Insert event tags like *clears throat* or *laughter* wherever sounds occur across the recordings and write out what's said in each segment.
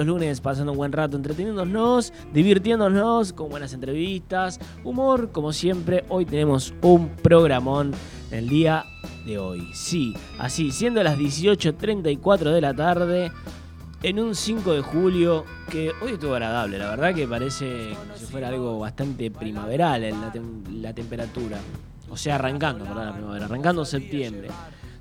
los lunes pasando un buen rato entreteniéndonos, divirtiéndonos con buenas entrevistas, humor, como siempre. Hoy tenemos un programón en el día de hoy. Sí, así, siendo las 18.34 de la tarde, en un 5 de julio, que hoy estuvo agradable, la verdad que parece como si fuera algo bastante primaveral en la, la temperatura. O sea, arrancando, perdón, la primavera, arrancando septiembre.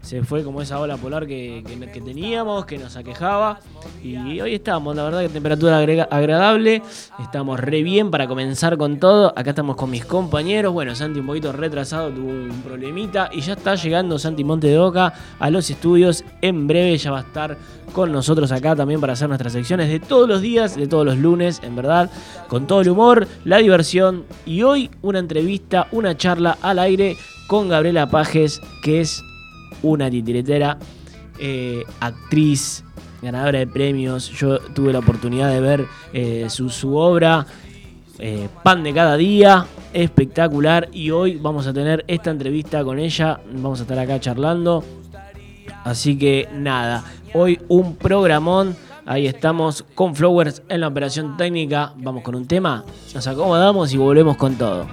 Se fue como esa ola polar que, que- teníamos, que nos aquejaba. Y hoy estamos, la verdad que temperatura agrega- agradable. Estamos re bien para comenzar con todo. Acá estamos con mis compañeros. Bueno, Santi un poquito retrasado, tuvo un problemita. Y ya está llegando Santi Monte de Oca a los estudios. En breve ya va a estar con nosotros acá también para hacer nuestras secciones de todos los días, de todos los lunes, en verdad. Con todo el humor, la diversión. Y hoy una entrevista, una charla al aire con Gabriela Pajes, que es una titiritera, eh, actriz, ganadora de premios. Yo tuve la oportunidad de ver eh, su, su obra, eh, Pan de cada día, espectacular. Y hoy vamos a tener esta entrevista con ella, vamos a estar acá charlando. Así que nada, hoy un programón. Ahí estamos con Flowers en la operación técnica. Vamos con un tema, nos acomodamos y volvemos con todo.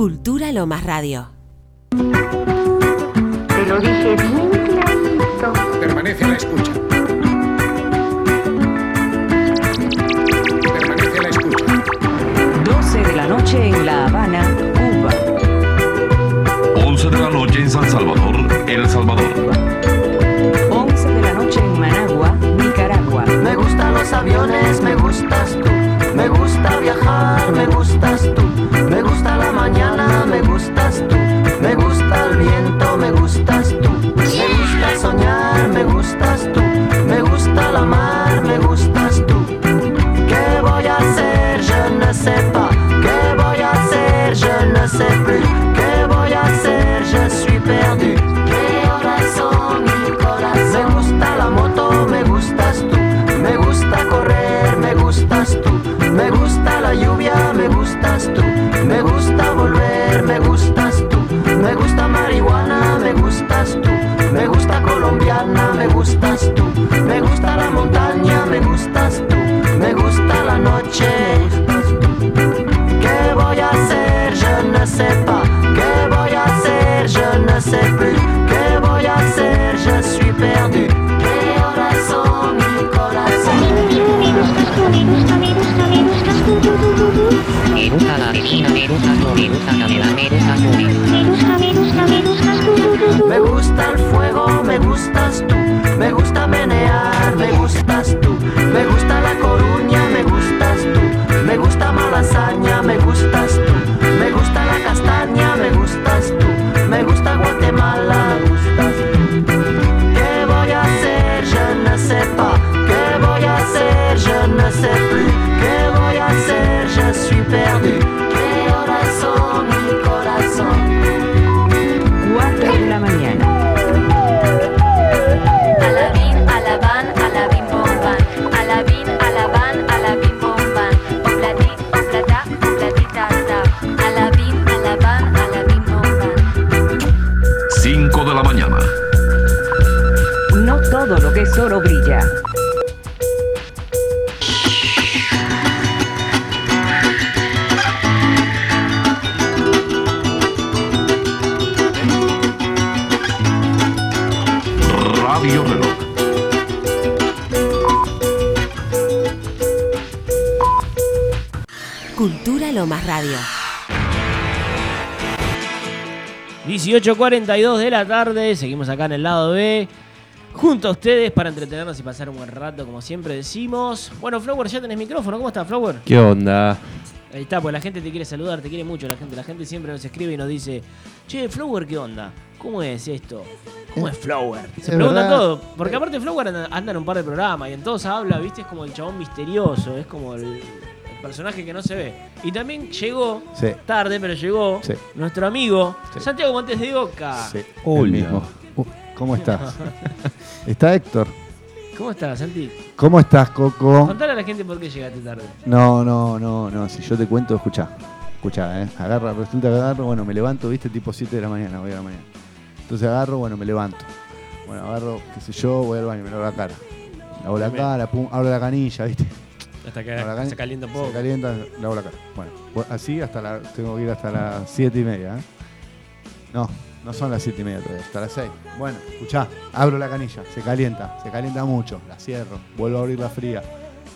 Lomas Radio. Te lo dije bien clarito. Permanece a la escucha. Permanece a la escucha. 12 de la noche en La Habana, Cuba. 11 de la noche en San Salvador, El Salvador. 11 de la noche en Managua, Nicaragua. Me gustan los aviones, me gustas tú. Me gusta viajar, me gustas tú. Gusta mañana, me gustas tú. Me gusta el viento, me gustas tú. Me gusta soñar, me gustas tú. Me gusta la mar, me gustas marihuana, me gustas tú. Me gusta colombiana, me gustas tú. Me gusta la montaña, me gustas tú. Me gusta el fuego, me gustas tú. Me gusta menear, me gustas tú. Me gusta la coruña, me gustas tú. Me gusta malasaña, me gustas tú. Me gusta la castaña, me gustas tú. Me gusta Guatemala, Cultura Lomas Radio. 18.42 de la tarde, seguimos acá en el lado B, junto a ustedes para entretenernos y pasar un buen rato, como siempre decimos. Bueno, Flower, ya tenés micrófono, ¿cómo estás, Flower? ¿Qué onda? Ahí está, pues la gente te quiere saludar, te quiere mucho la gente. La gente siempre nos escribe y nos dice, che, Flower, ¿qué onda? ¿Cómo es esto? ¿Cómo es Flower? Se Es preguntan verdad. todo, porque aparte Flower anda, anda en un par de programas y en todos habla, viste, es como el chabón misterioso, es como el, el personaje que no se ve. Y también llegó, Sí. tarde, pero llegó, Sí. nuestro amigo Sí. Santiago Montes de Oca. Sí, Hola. el mismo. Uh, ¿Cómo estás? *laughs* Está Héctor. ¿Cómo estás, Santi? ¿Cómo estás, Coco? Contale a la gente por qué llegaste tarde. No, no, no, no. Si yo te cuento, escuchá. Escuchá, ¿eh? Agarra, resulta que agarro, bueno, me levanto, viste, tipo 7 de la mañana, voy a la mañana. Entonces agarro, bueno, me levanto. Bueno, agarro, qué sé yo, voy al baño, me lavo la cara. Lavo la cara, pum, abro la canilla, viste. Hasta que se calienta un poco. Se calienta, lavo la cara. Bueno, pues así hasta la, tengo que ir hasta las 7 y media, ¿eh? No, no son las 7 y media todavía, hasta las 6. Bueno, escuchá, abro la canilla, se calienta, se calienta mucho, la cierro, vuelvo a abrir la fría,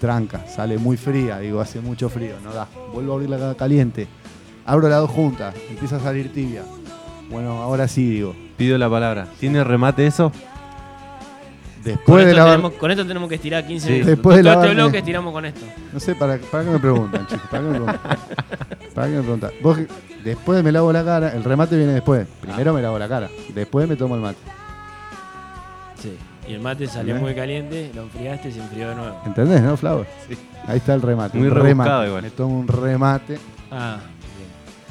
tranca, sale muy fría, digo, hace mucho frío, no da. Vuelvo a abrir la caliente, abro las dos juntas, empieza a salir tibia. Bueno, ahora sí, digo. Pido la palabra. ¿Tiene remate eso? Con Después de tenemos, con esto tenemos que estirar 15 Sí. minutos. Después de Todo este lavarme- bloque estiramos con esto. No sé, ¿para, para qué me preguntan, chicos? ¿Para qué me preguntan? ¿Para qué me preguntan? Vos, después me lavo la cara, el remate viene después. Primero me lavo la cara, después me tomo el mate. Sí. Y el mate salió muy caliente, lo enfriaste y se enfrió de nuevo. ¿Entendés, no, Flower? Sí. Ahí está el remate. Muy remate. igual. Me tomo un remate Ah,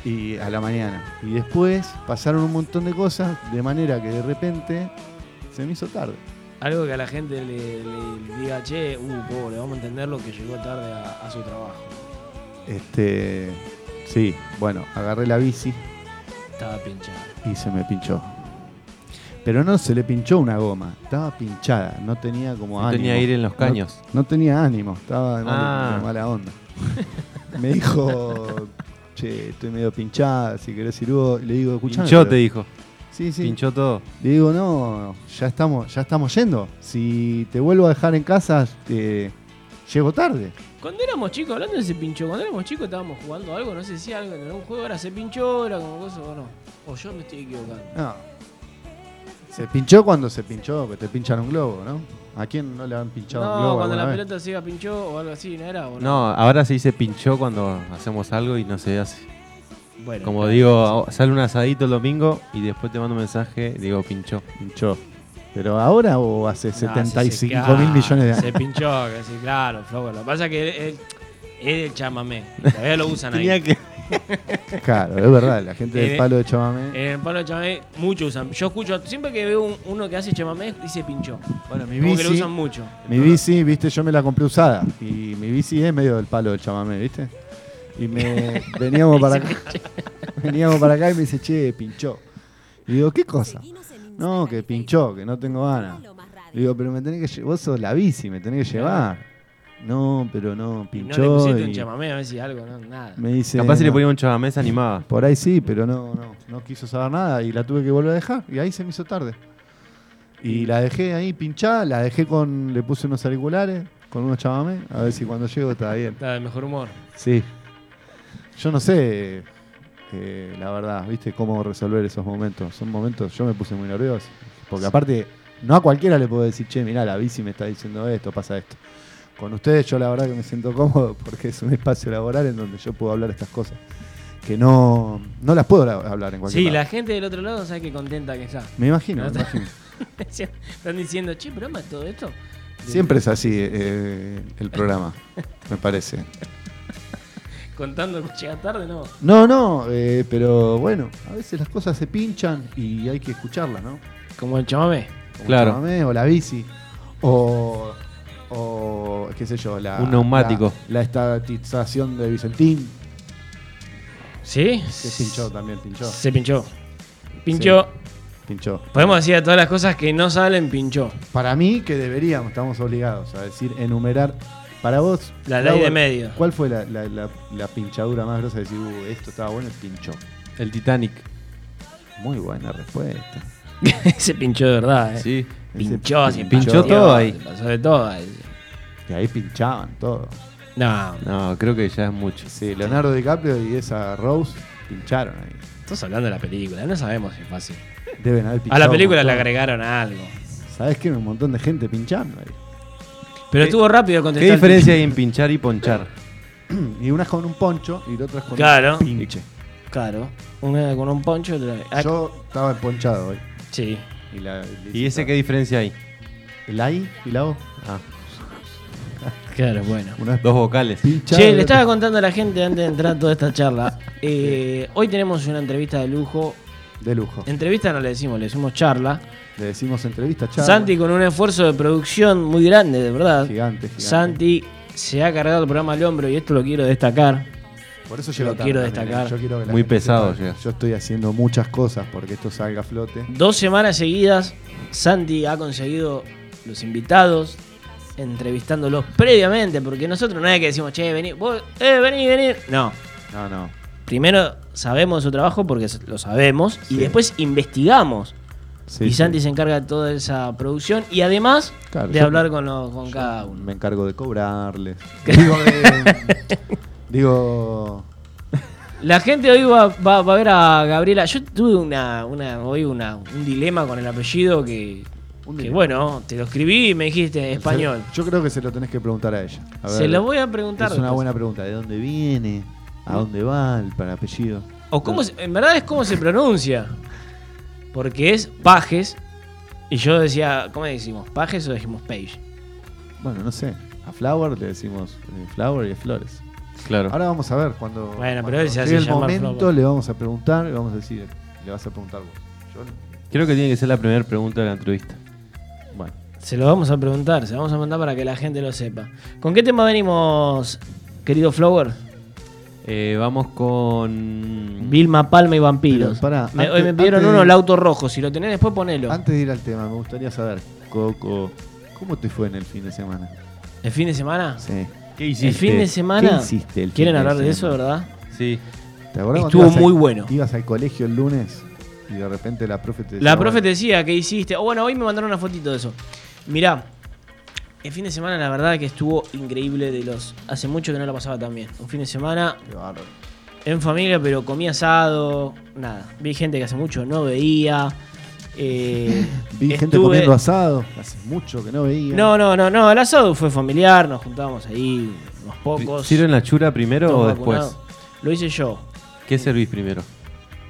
y a la mañana. Y después pasaron un montón de cosas, de manera que de repente se me hizo tarde. Algo que a la gente le, le diga, che, uh, pobre, vamos a entender lo que llegó tarde a, a su trabajo. Este, sí, bueno, agarré la bici Estaba pinchado. y se me pinchó. Pero no se le pinchó una goma, estaba pinchada, no tenía como No ánimo. tenía aire en los caños. No, tenía ánimo, estaba de mala, Ah. mala onda. me dijo, che, estoy medio pinchada, si querés ir le digo, escuchame. Pinchó, te dijo. Sí, sí. Pinchó todo. Le digo, no, ya estamos, ya estamos yendo. Si te vuelvo a dejar en casa, te- llego tarde. Cuando éramos chicos, hablando de ese pinchó, cuando éramos chicos estábamos jugando algo, no sé si algo en algún juego ahora se pinchó, era como cosa o no. O yo me estoy equivocando. No. Se pinchó cuando se pinchó, que te pinchan un globo, ¿no? ¿A quién no le han pinchado un No, globo cuando la vez? pelota se iba pinchó o algo así, ¿no era? ¿O No, ahora se dice pinchó cuando hacemos algo y no se hace. Bueno, Como claro. digo, sale un asadito el domingo y después te mando un mensaje, digo pinchó. Pinchó. ¿Pero ahora o hace No, 75 se- mil millones de años? Se pinchó, que sí, claro. Lo que pasa es que él- es el chamamé. Todavía lo usan ahí. Que. *laughs* Claro, es verdad, la gente del palo de Chamamé. En el palo de chamamé, muchos usan. Yo escucho, siempre que veo un- uno que hace chamamé, dice pinchó. Bueno, mi Como que lo bici, usan mucho. mi bici, viste, yo me la compré usada. Y mi bici es medio del palo del chamamé, ¿viste? Y me veníamos para acá. *laughs* veníamos para acá y me dice, che, pinchó. Y digo, ¿qué cosa? No, que pinchó, que no tengo ganas. Le digo, pero me tenés que lle- vos sos la bici, me tenés que llevar. No, pero no, Y no le pinchó. pusiste un chamamé a ver si algo, no, nada. me dice, Capaz si le ponía un chavamés animaba. Por ahí sí, pero no, no, no quiso saber nada y la tuve que volver a dejar y ahí se me hizo tarde. Y la dejé ahí pinchada, la dejé con, le puse unos auriculares, con unos chamamé, a ver si cuando llego está bien. Está de mejor humor. Sí. Yo no sé, eh, la verdad, viste, cómo resolver esos momentos. Son momentos, yo me puse muy nervioso. Porque aparte, no a cualquiera le puedo decir, che, mirá, la bici me está diciendo esto, pasa esto. Con ustedes yo la verdad que me siento cómodo *laughs* porque es un espacio laboral en donde yo puedo hablar estas cosas. Que no, no las puedo la- hablar en cualquier Sí, lado. la gente del otro lado sabe que contenta que está. Me imagino, me ¿No? *laughs* imagino. Están diciendo, che, pero ama todo esto. Siempre es así eh, el programa, me parece. Contando que *laughs* llega tarde, no. No, no, eh, pero bueno, a veces las cosas se pinchan y hay que escucharlas, ¿no? Como el chamamé. Como Claro. el chamamé, o la bici, o, o qué sé yo, la, Un neumático. La, la estatización de Vicentín, ¿Sí? que pinchó también, pinchó. Se pinchó. Pinchó. Pinchó. Podemos decir a todas las cosas que no salen, pinchó. Para mí que deberíamos, estamos obligados a decir, enumerar. Para vos, La ley de medio. ¿Cuál fue la, la- la- la pinchadura más grosa de decir, "Uh, esto estaba bueno y pinchó? El Titanic. Muy buena respuesta. *laughs* Se pinchó de verdad, eh. Sí. Pinchó, Ese se pinchó todo ahí. se Pasó de todo ahí. Que ahí pinchaban todo. No, No, creo que ya es mucho. Sí, Leonardo DiCaprio y esa Rose pincharon ahí. estás hablando de la película, no sabemos si es fácil. Deben haber A pinchado. la un película le agregaron algo. ¿Sabes qué? Un montón de gente pinchando ahí. Pero estuvo rápido ¿Qué contestar. diferencia hay en pinchar y ponchar? *clears throat* Y unas con un poncho y otras con Claro. un pinche. Claro, una con un poncho, otra. Ah, Yo estaba emponchado hoy. Sí. Y, la, ¿Y ese qué diferencia hay? ¿El I y la O? Ah, Claro, bueno. Una dos vocales. pinchada. Che, y le otra- estaba contando a la gente antes de entrar a toda esta charla. Eh, hoy tenemos una entrevista de lujo. De lujo. Entrevista no le decimos, le decimos charla. Le decimos entrevista, charla. Santi con un esfuerzo de producción muy grande, de verdad. Gigante, gigante. Santi se ha cargado el programa al hombro y esto lo quiero destacar. Por eso Lo llego tarde quiero también, destacar. ¿eh? Yo quiero Muy pesado sepa. Yo estoy haciendo muchas cosas porque esto salga a flote. Dos semanas seguidas, Santi ha conseguido los invitados, entrevistándolos previamente, porque nosotros no es que decimos, che, vení, vos, eh, vení, vení. No, No, no. Primero sabemos su trabajo porque lo sabemos y después investigamos. Sí, y sí. Santi se encarga de toda esa producción y además Claro, de hablar con, los- con cada uno. Me encargo de cobrarles. *laughs* digo, de- *laughs* digo, La gente hoy va, va- va a ver a Gabriela. Yo tuve una, una, hoy una, un dilema con el apellido que, que bueno, te lo escribí y me dijiste español. Yo creo que se lo tenés que preguntar a ella. A Se lo voy a preguntar. Es una después. buena pregunta. ¿De dónde viene? ¿A dónde va el para apellido? O cómo se- en verdad es cómo se pronuncia. Porque es Pajes. Y yo decía, ¿cómo decimos? ¿Pajes o decimos Page? Bueno, no sé. A Flower le decimos eh, Flower y a Flores. Claro. Ahora vamos a ver cuando. Bueno, pero cuando él se hace llegue el llamar momento Flower. le vamos a preguntar y vamos a decir, le vas a preguntar vos. Yo no. Creo que tiene que ser la primera pregunta de la entrevista. Bueno, Se lo vamos a preguntar, se lo vamos a mandar para que la gente lo sepa. ¿Con qué tema venimos, querido Flower? Eh, vamos con. Vilma Palma y Vampiros. Pero pará, Me- antes- hoy me pidieron uno, de- el auto rojo. Si lo tenés después, ponelo. antes de ir al tema, me gustaría saber, Coco, ¿cómo te fue en el fin de semana? ¿El fin de semana? Sí. ¿Qué hiciste? El fin de semana. ¿Qué hiciste el ¿Quieren de hablar de eso, semana? verdad? Sí. ¿Te acordás Estuvo al- muy bueno. Ibas al colegio el lunes y de repente la profe te decía, La profe te decía que hiciste. O bueno, hoy me mandaron una fotito de eso. Mirá, el fin de semana la verdad que estuvo increíble de los. Hace mucho que no la pasaba tan bien. Un fin de semana qué bárbaro. en familia, pero comí asado. Nada. Vi gente que hace mucho no veía. eh, *laughs* Vi gente comiendo asado, hace mucho que no veía. No, no, no, no. El asado fue familiar, nos juntábamos ahí unos pocos. ¿Sirven la chura primero o después? Lo hice yo, ¿Qué servís primero?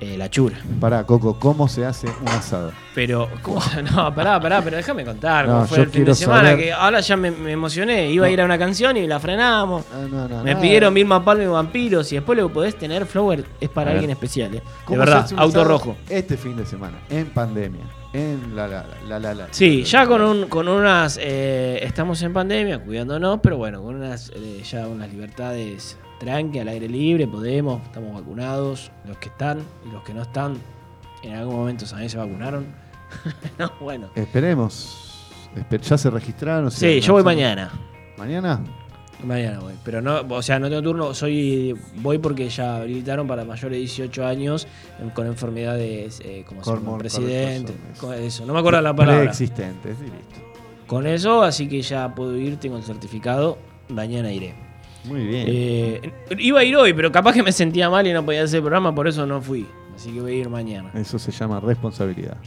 Eh, la chura. Pará, Coco, ¿cómo se hace un asado? Pero, *laughs* ¿cómo? No, pará, pará, pero déjame contar No, cómo fue el fin de semana. saber- Que ahora ya me, me emocioné. Iba a ir a una canción y la frenamos. Ah, no, Me pidieron Vilma Palma y Vampiros. Y después lo que podés tener, Flower, es para alguien especial. ¿eh? De ¿Cómo verdad, auto rojo. Este fin de semana, en pandemia, en la la la la la. Sí, ya con, un, con unas. eh, estamos en pandemia, cuidándonos, pero bueno, con unas ya unas libertades tranqui, al aire libre, podemos, estamos vacunados, los que están y los que no están, en algún momento también se vacunaron. *laughs* no, bueno. Esperemos. Espe- ¿Ya se registraron? Sí, yo voy mañana. ¿Mañana? Mañana voy, pero no, o sea, no tengo turno, soy voy porque ya habilitaron para mayores de 18 años em, con enfermedades eh, como ser Hormon- presidente, con eso, no me acuerdo la palabra. Preexistentes, y listo. Con eso, así que ya puedo ir, tengo el certificado, mañana iré. Muy bien. Eh, iba a ir hoy, pero capaz que me sentía mal y no podía hacer el programa, por eso no fui. Así que voy a ir mañana. Eso se llama responsabilidad.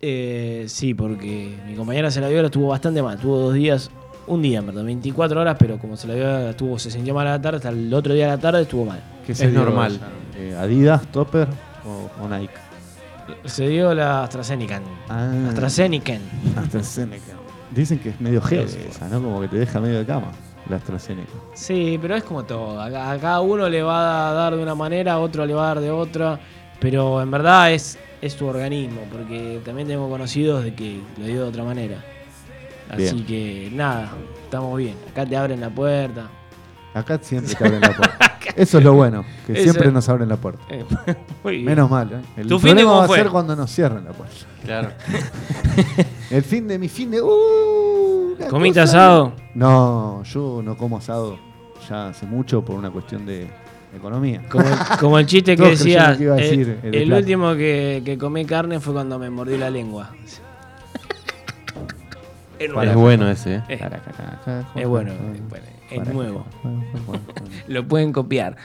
Eh, sí, porque mi compañera se la vio, la estuvo bastante mal. Tuvo dos días, un día, en verdad, 24 horas, pero como se la vio, estuvo, se sintió mal a la tarde, hasta el otro día a la tarde estuvo mal. ¿Qué Es normal. Eh, ¿Adidas, Topper o, o Nike? Se dio la AstraZeneca. Ah. AstraZeneca. *laughs* AstraZeneca. Dicen que es medio heavy esa, ¿no? Como que te deja medio de cama, la AstraZeneca. Sí, pero es como todo. A, a cada uno le va a dar de una manera, a otro le va a dar de otra. Pero en verdad es, es tu organismo, porque también tengo conocidos de que lo dio de otra manera. Así Bien. que nada, estamos bien. Acá te abren la puerta. Acá siempre te abren la puerta. *laughs* Eso es lo bueno, que Eso- siempre nos abren la puerta. Eh, *laughs* muy bien. Menos mal, ¿eh? El ¿Tu fin de problema cómo va a ser cuando nos cierren la puerta. Claro. *laughs* El fin de mi fin de. ¡Uh! una ¿Comiste cosa- asado? No, yo no como asado ya hace mucho por una cuestión de economía. Como el, como el chiste que Todos creyeron decías. que iba a el- decir el de el plata. último que, que comí carne fue cuando me mordí la lengua. Es bueno ese, ¿eh? Eh, Es bueno, es bueno, es nuevo. *laughs* Bueno, bueno, bueno. Lo pueden copiar.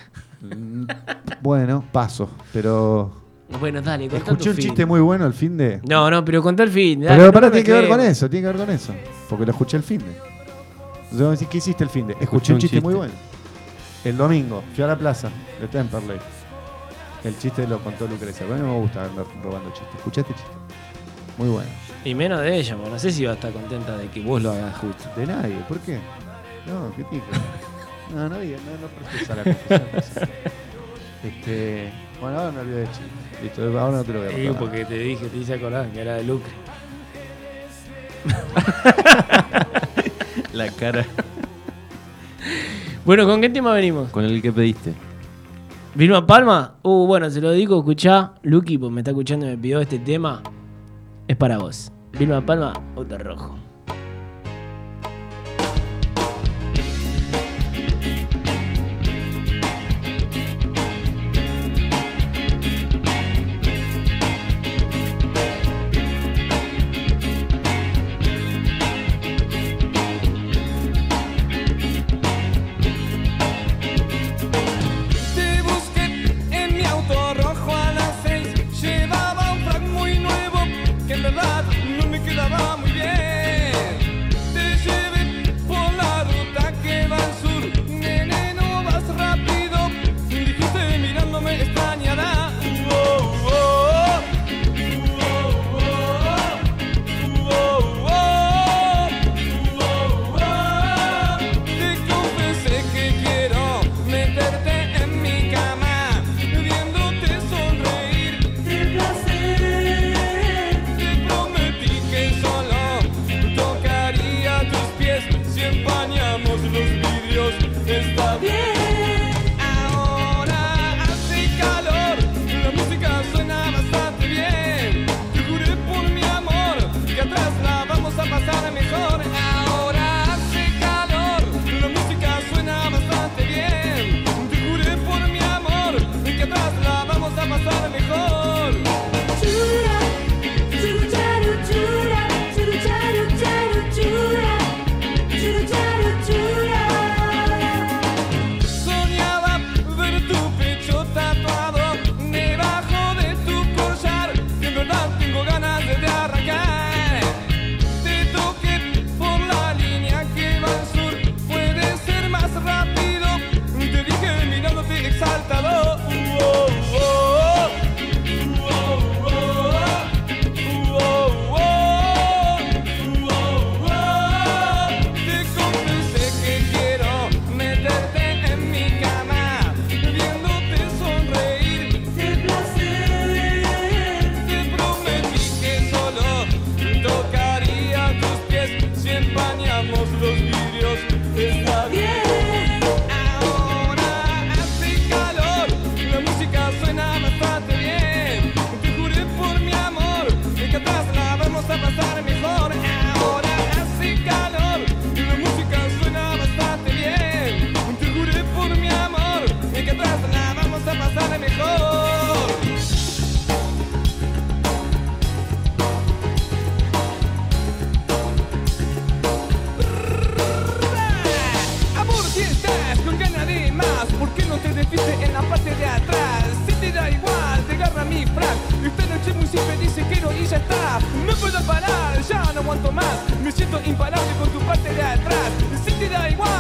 Bueno, paso, pero Bueno, dale, contá escuché tu un fin. chiste muy bueno el fin de. No, no, pero contá el fin. dale, Pero no pará, tiene que ver con eso, tiene que ver con eso. Porque lo escuché el fin de. Entonces vamos a decir, ¿qué hiciste el fin de? Escuché, Escuché un un chiste, chiste. muy bueno. El domingo, fui a la plaza de Temperley. El chiste lo contó Lucrecia. pero A mí no me gusta andar robando chistes. Escuché este chiste. Muy bueno. Y menos de ella, porque no sé si va a estar contenta de que vos lo hagas justo. De nadie, ¿por qué? No, ¿qué tico? No, no diga, no, no procesa la confusión. este, bueno, ahora me olvidé de chiste. Listo, ahora no te lo voy a Sí, contar. porque te dije, te hice acordar que era de Lucre. La cara. Bueno, ¿con qué tema venimos? Con el que pediste. ¿Vilma Palma? Uh, bueno, se lo digo, escuchá. Lucky, pues me está escuchando y me pidió este tema. Es para vos. Vilma Palma, auto rojo. Aguanto más. Me siento imparable con tu parte de atrás. Si te da igual,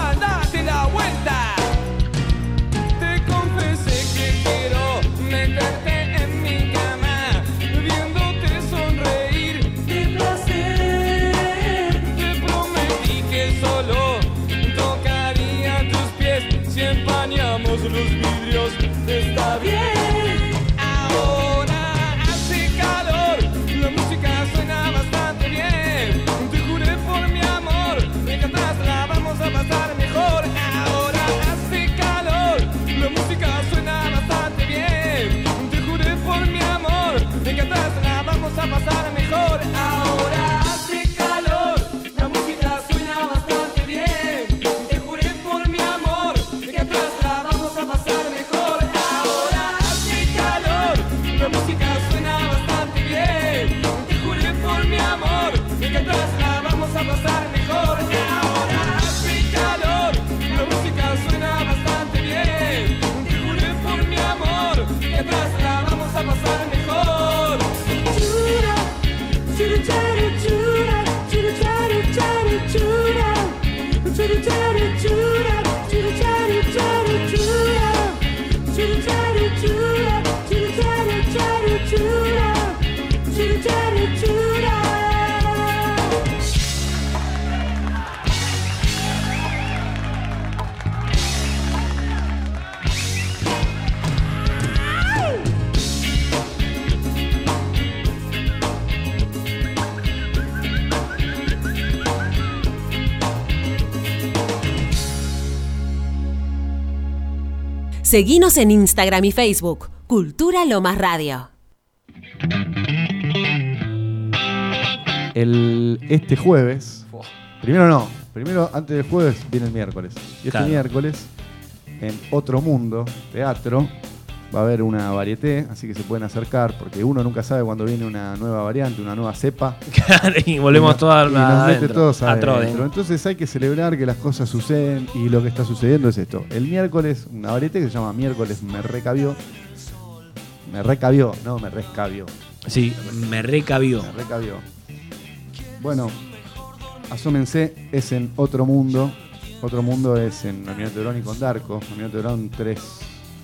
Seguinos en Instagram y Facebook. Cultura Lomas Radio. El, este jueves. Primero no. Primero, antes del jueves, viene el miércoles. Y este Claro. miércoles, en Otro Mundo, teatro, va a haber una varieté, así que se pueden acercar, porque uno nunca sabe cuándo viene una nueva variante, una nueva cepa. *laughs* y volvemos todos todos a adentro. Entonces hay que celebrar que las cosas suceden y lo que está sucediendo es esto. El miércoles, una varieté que se llama Miércoles Me Recabió. Me recabió, no me rescabió. Sí, me recabió. Me recabió. Bueno, asómense, es en Otro Mundo. Otro Mundo es en Almirante Verón y Condarco. Almirante Verón 3.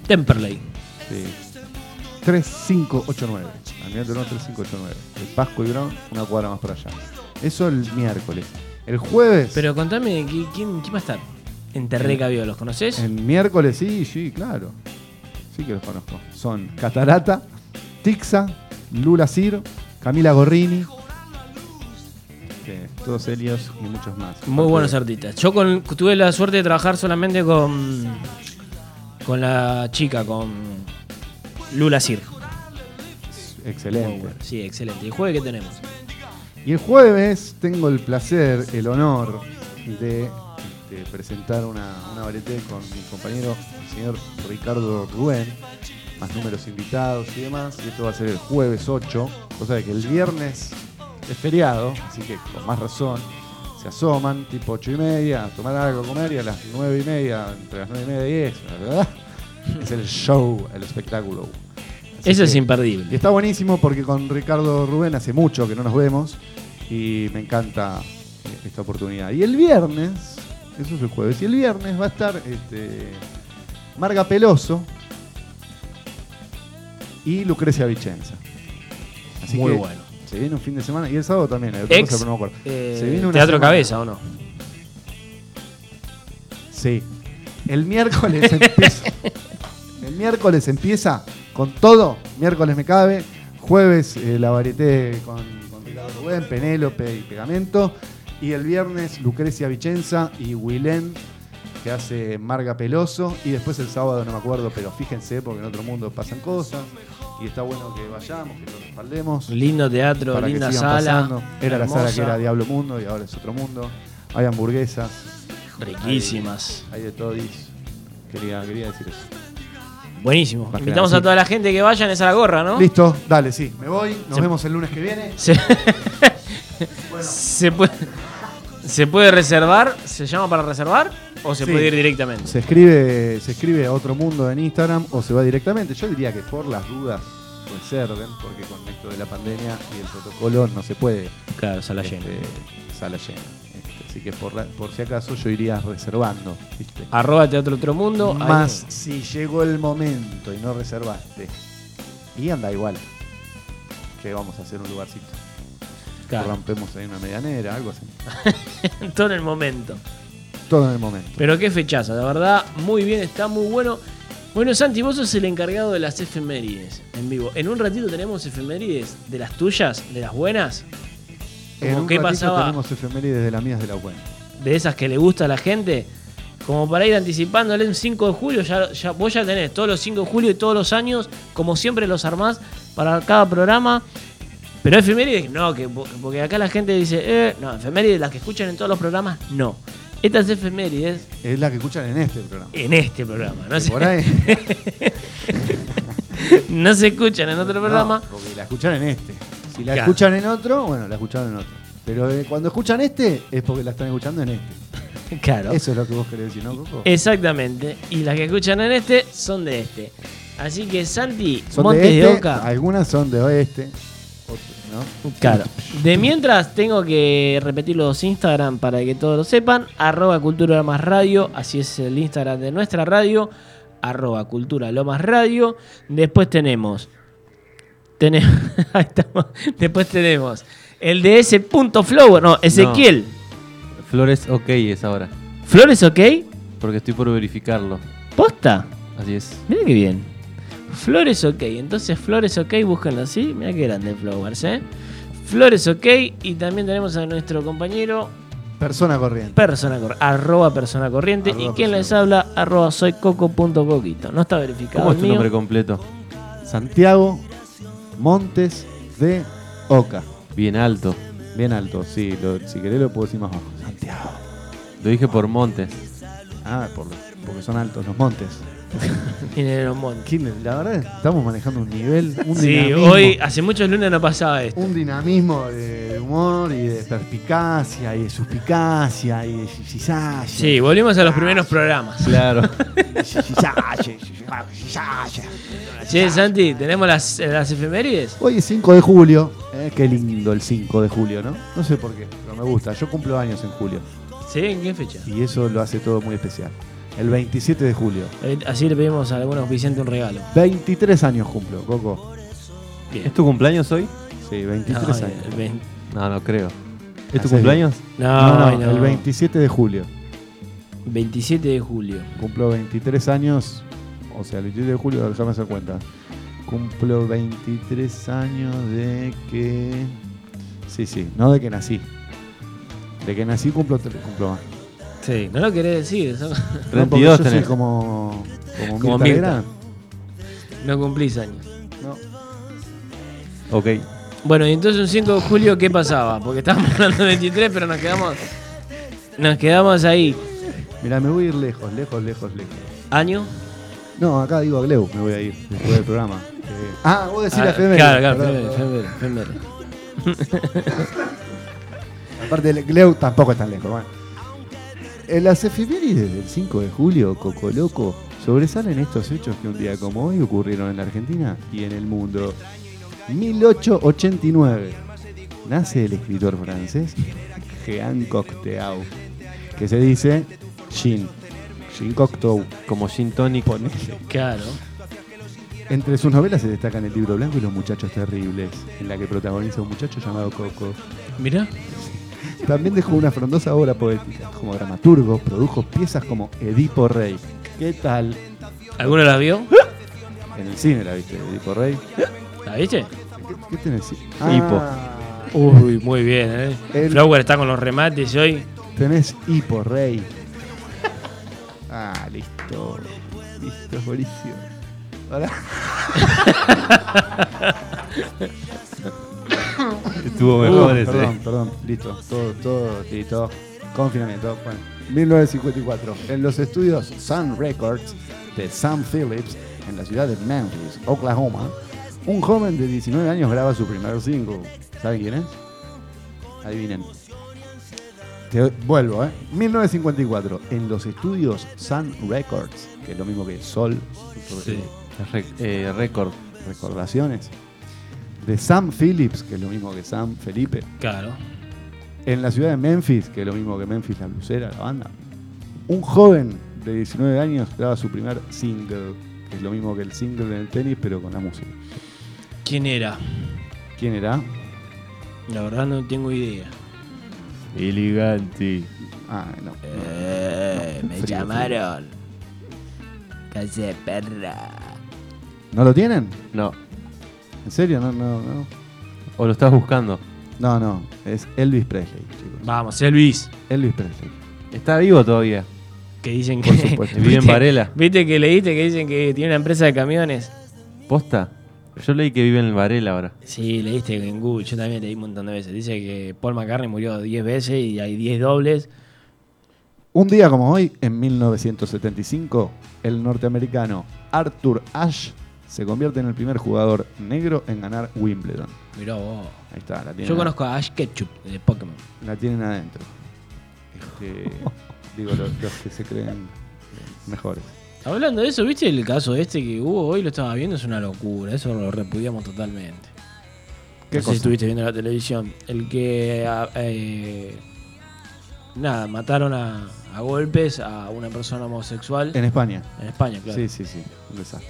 Temperley. Sí. 3589. Almirante Verón 3589. El Pasco y Verón, una cuadra más para allá. Eso el miércoles. El jueves. Pero contame, ¿qui- ¿quién, quién va a estar? En Te recabió, ¿los conoces? El miércoles, sí, sí, claro. Sí que los conozco. Son Catarata, Tixa, Lula Cir, Camila Gorrini. todos ellos y muchos más. Muy buenos artistas. Yo con- tuve la suerte de trabajar solamente con con la chica, con Lula Sir. Excelente. Bueno. Sí, excelente. ¿Y el jueves qué tenemos? Y el jueves tengo el placer, el honor de presentar una, una varieté con mi compañero, el señor Ricardo Rubén, más números invitados y demás. Y esto va a ser el jueves 8, cosa de que el viernes es feriado, así que con más razón se asoman, tipo 8 y media, a tomar algo, a comer y a las 9 y media, entre las 9 y media y 10, ¿verdad? Es el show, el espectáculo. Así Eso es imperdible. y está buenísimo porque con Ricardo Rubén hace mucho que no nos vemos y me encanta eh, esta oportunidad. Y el viernes, eso es el jueves, y el viernes va a estar este, Marga Peloso y Lucrecia Vicenza. Así Muy que bueno. Se viene un fin de semana y el sábado también. hay otra Ex, cosa, pero no me acuerdo. eh, Se viene una Teatro semana- Cabeza, ¿o no? Sí. El miércoles *laughs* empieza. El miércoles empieza con todo. Miércoles me cabe. Jueves eh, la varieté con, con Ricardo Rubén, Penélope y Pegamento. Y el viernes Lucrecia Vicenza y Wilén, que hace Marga Peloso. Y después el sábado no me acuerdo, pero fíjense porque en otro mundo pasan cosas. Y está bueno que vayamos, que lo respaldemos. Lindo teatro, para que linda sigan sala. pasando. Era la sala que era Diablo Mundo y ahora es otro mundo. Hay hamburguesas. Riquísimas. Hay, hay de todo. Quería, quería decir eso. Buenísimo. Más Invitamos a sí. toda la gente que vayan, esa la gorra, ¿no? Listo, dale, sí. Me voy. Nos Se- vemos el lunes que viene. *laughs* Se, se puede, se puede reservar, ¿se llama para reservar? ¿O se Sí. puede ir directamente? Se escribe, se escribe a otro mundo en Instagram o se va directamente. Yo diría que por las dudas reserven, porque con esto de la pandemia y el protocolo no se puede. Claro, sala este, llena. Sala llena. Así que por, la- por si acaso yo iría reservando. ¿viste? Arroba Teatro Otro Mundo. ahí- Más si llegó el momento y no reservaste. Y anda igual. Que vamos a hacer un lugarcito. Claro. Rompemos ahí una medianera, algo así. *laughs* todo en el momento. Todo en el momento. Pero qué fechazo, la verdad, muy bien, está muy bueno. Bueno, Santi, vos sos el encargado de las efemérides en vivo. En un ratito tenemos efemérides de las tuyas, de las buenas. Como qué pasaba tenemos efemérides de las mías de la buena. de esas que le gusta a la gente. Como para ir anticipándole un 5 de julio, ya, ya, vos ya tenés todos los 5 de julio y todos los años, como siempre los armás para cada programa. Pero efemérides, no, que, porque acá la gente dice, eh, no, efemérides, las que escuchan en todos los programas, no. Estas efemérides Es la que escuchan en este programa. en este programa, no se, por ahí. *laughs* no se escuchan en otro programa. Porque la escuchan en este. Si la Claro. escuchan en otro, bueno, la escucharon en otro. Pero eh, cuando escuchan este, es porque la están escuchando en este. *laughs* Claro. Eso es lo que vos querés decir, ¿no, Coco? Exactamente. Y las que escuchan en este son de este. Así que Santi, Son Montes de de, este, Oca. algunas son de oeste, otras, ¿no? Claro. De mientras tengo que repetir los Instagram para que todos lo sepan. Arroba Cultura Lomas Radio. Así es el Instagram de nuestra radio. Arroba Cultura Lomas Radio. Después tenemos. Tenemos. *laughs* ahí estamos. Después tenemos. El de ese punto flow. No, Ezequiel. Flores ok es ahora. ¿Flores ok? Porque estoy por verificarlo. ¿Posta? Así es. Mira qué bien. Flores OK. Entonces, Flores OK, búsquenlo así. Mira qué grande Flowers, ¿eh? Flores OK. Y también tenemos a nuestro compañero Persona corriente. persona cor- arroba persona corriente. Arroba y quien les habla, arroba soy coco.coquito. No está verificado. ¿Cómo es el tu mío. nombre completo? Santiago Montes de Oca. Bien alto. Bien alto, sí. lo- si querés lo puedo decir más bajo. Santiago. Lo dije por Montes. Ah, por, porque son altos los montes. *laughs* ¿Quién- La verdad, estamos manejando un nivel, un Sí, dinamismo. hoy, hace muchos lunes no pasaba esto. un dinamismo de humor y de perspicacia y de suspicacia y de cizaña. Sí, volvimos a los primeros programas. Claro. *laughs* Che, Santi, ¿tenemos las, las efemérides? Hoy es 5 de julio. Eh, qué lindo el 5 de julio, ¿no? No sé por qué, pero me gusta. Yo cumplo años en julio ¿Sí? ¿En qué fecha? y eso lo hace todo muy especial. El 27 de julio. Eh, Así le pedimos a algunos Vicente un regalo. 23 años cumplo, Coco. Bien. ¿Es tu cumpleaños hoy? Sí, 23 No, años. el vein- No, no creo. ¿Es tu Hace cumpleaños? No, No, no, no. el 27 de julio. 27 de julio. Cumplo 23 años. O sea, el 27 de julio, ya me hace cuenta. Cumplo 23 años de que. Sí, sí, no de que nací. De que nací cumplo, tre- cumplo más. Sí, no lo querés decir. No, porque 32 yo soy como. Como, Mirta. No cumplís años. No. Ok. Bueno, y entonces un 5 de julio, ¿qué pasaba? Porque estábamos hablando de 23, pero nos quedamos. Nos quedamos ahí. Mira, me voy a ir lejos, lejos, lejos, lejos. ¿Año? No, acá digo a Gleu, me voy a ir después del programa. Eh, ah, vos decís Ah, la efeméride. Claro, claro, efeméride, efeméride. *laughs* Aparte, Gleu tampoco es tan lejos. Bueno. En las efemérides del 5 de julio, Coco Loco, sobresalen estos hechos que un día como hoy ocurrieron en la Argentina y en el mundo. 1889. Nace el escritor francés Jean Cocteau, que se dice Jean. Jean Cocteau. Como Gin Tonic. Claro. Entre sus novelas se destacan El libro blanco y Los muchachos terribles, en la que protagoniza un muchacho llamado Coco. Mirá. También dejó una frondosa obra poética. Como dramaturgo, produjo piezas como Edipo Rey. ¿Qué tal? ¿Alguno la vio? En el cine la viste, Edipo Rey. ¿La viste? ¿Qué, qué tenés? Hipo. Uy, muy bien, ¿eh? El- Flower está con los remates hoy. Tenés Hipo Rey. Ah, listo. Listo, es buenísimo. Ahora. *laughs* Estuvo Uh, mejor ese. Perdón, perdón, listo. Todo, todo, listo. Confinamiento. Bueno, 1954. En los estudios Sun Records de Sam Phillips, en la ciudad de Memphis, Oklahoma, un joven de 19 años graba su primer single. ¿Saben quién es? Adivinen. Te vuelvo, ¿eh? 1954. En los estudios Sun Records, que es lo mismo que Sol. Sí. Re- eh, Record. recordaciones de Sam Phillips, que es lo mismo que Sam Felipe, Claro. en la ciudad de Memphis, que es lo mismo que Memphis la blusera, la banda. Un joven de 19 años graba su primer single, que es lo mismo que el single en el tenis, pero con la música. ¿Quién era? ¿Quién era? La verdad no tengo idea. Eleganti. Ah, no. Eh, no, me frío, llamaron. De perra. ¿No lo tienen? No. ¿En serio? No, no, no. ¿O lo estás buscando? No, no. Es Elvis Presley, chicos. Vamos, Elvis. Elvis Presley. Está vivo todavía. Que dicen que. Por supuesto. *laughs* Vive en ¿Viste- Varela. ¿Viste que leíste que dicen que tiene una empresa de camiones? ¿Posta? Yo leí que vive en Varela ahora. Sí, leíste en Google. Yo también leí un montón de veces. Dice que Paul McCartney murió 10 veces y hay 10 dobles. Un día como hoy, en 1975, el norteamericano Arthur Ashe se convierte en el primer jugador negro en ganar Wimbledon. Mirá vos. Ahí está, la tienen, Yo conozco a Ash Ketchup de Pokémon. la tienen adentro. Este, *laughs* digo, los, los que se creen mejores. Hablando de eso, ¿viste el caso este que hubo hoy? Lo estaba viendo, es una locura. Eso lo repudiamos totalmente. ¿Qué no sé si estuviste viendo la televisión. El que. a- eh, nada, mataron a, a golpes a una persona homosexual. En España. En España, claro. Sí, sí, sí, un desastre.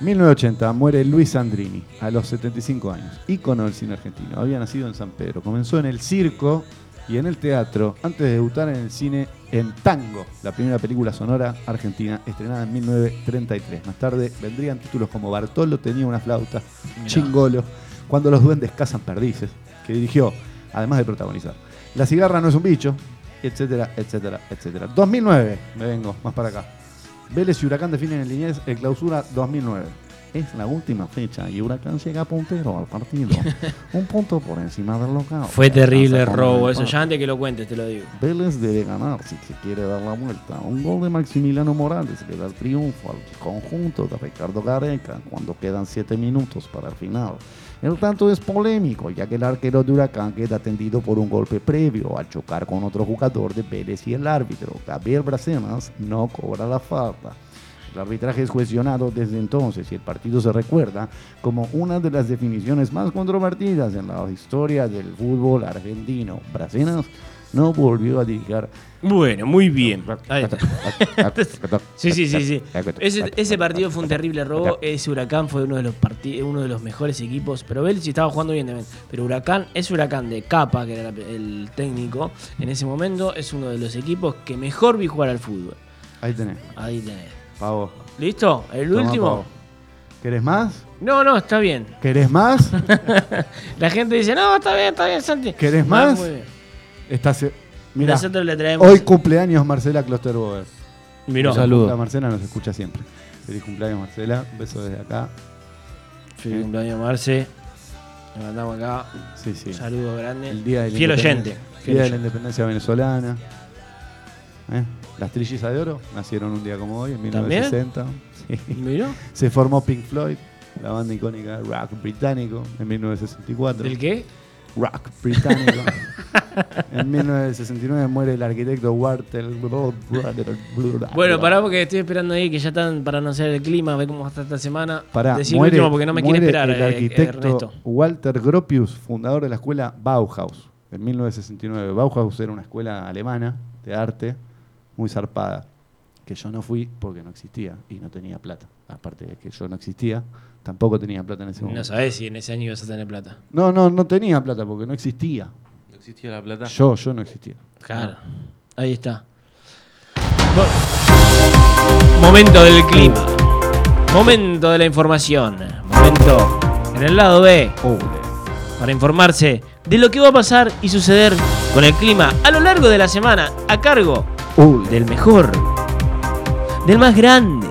1980 muere Luis Sandrini a los 75 años, ícono del cine argentino. Había nacido en San Pedro. Comenzó en el circo y en el teatro antes de debutar en el cine en Tango, la primera película sonora argentina estrenada en 1933. Más tarde vendrían títulos como Bartolo tenía una flauta, Mirá. Chingolo, Cuando los duendes cazan perdices, que dirigió, además de protagonizar. La cigarra no es un bicho, etcétera, etcétera, etcétera. 2009, me vengo más para acá. Vélez y Huracán definen en Liniers el clausura 2009. Es la última fecha y Huracán llega puntero al partido. *laughs* Un punto por encima del local. Fue terrible el robo, eso. Ya antes que lo cuentes, te lo digo. Vélez debe ganar si se quiere dar la vuelta. Un gol de Maximiliano Morales le da el triunfo al conjunto de Ricardo Gareca cuando quedan 7 minutos para el final. El tanto es polémico, ya que el arquero de Huracán queda atendido por un golpe previo al chocar con otro jugador de Vélez y el árbitro, Gabriel Bracenas, no cobra la falta. El arbitraje es cuestionado desde entonces y el partido se recuerda como una de las definiciones más controvertidas en la historia del fútbol argentino. Bracenas no volvió a dirigir. Bueno, muy bien. Ahí está. Sí, sí, sí, sí. Ese, ese partido fue un terrible robo. Ese Huracán fue uno de los uno de los mejores equipos. Pero sí estaba jugando bien también. Pero Huracán, ese Huracán de Capa, que era el técnico, en ese momento es uno de los equipos que mejor vi jugar al fútbol. Ahí tenés, Ahí tenés. pavo. ¿Listo? ¿El Toma, último? pavo. ¿Querés más? No, no, está bien. ¿Querés más? La gente dice, no, está bien, está bien, Santi. ¿Querés Ah, más? muy bien. Mira, Nosotros le traemos. hoy cumpleaños Marcela Klosterboer. Miró. Un Saludo. A Marcela nos escucha siempre. Feliz cumpleaños Marcela, un beso desde acá. Feliz cumpleaños, Marce. Le mandamos acá Sí, sí. un saludo grande. El día de la Fiel independencia- oyente. Fiel Día de la oyente. independencia venezolana. ¿Eh? Las trillizas de oro nacieron un día como hoy, en 1960. Sí. ¿Miró? Se formó Pink Floyd, la banda icónica de rock británico, en 1964. ¿Del qué? Rock británico. *laughs* en 1969 muere el arquitecto Walter. Bueno, pará porque estoy esperando ahí que ya están para anunciar el clima, a ver cómo va a estar esta semana. Pará, Decir muere, último porque no me quiere esperar, el eh, arquitecto. Walter Gropius, fundador de la escuela Bauhaus, en 1969. Bauhaus era una escuela alemana de arte muy zarpada, que yo no fui porque no existía y no tenía plata. Aparte de que yo no existía, tampoco tenía plata en ese momento. No sabés si en ese año ibas a tener plata. No, no, no tenía plata porque no existía. ¿No existía la plata? Yo, yo no existía. Claro. Ahí está. Mo- Momento del clima. Momento de la información. Momento en el lado B. Para informarse de lo que va a pasar y suceder con el clima a lo largo de la semana a cargo del mejor, del más grande,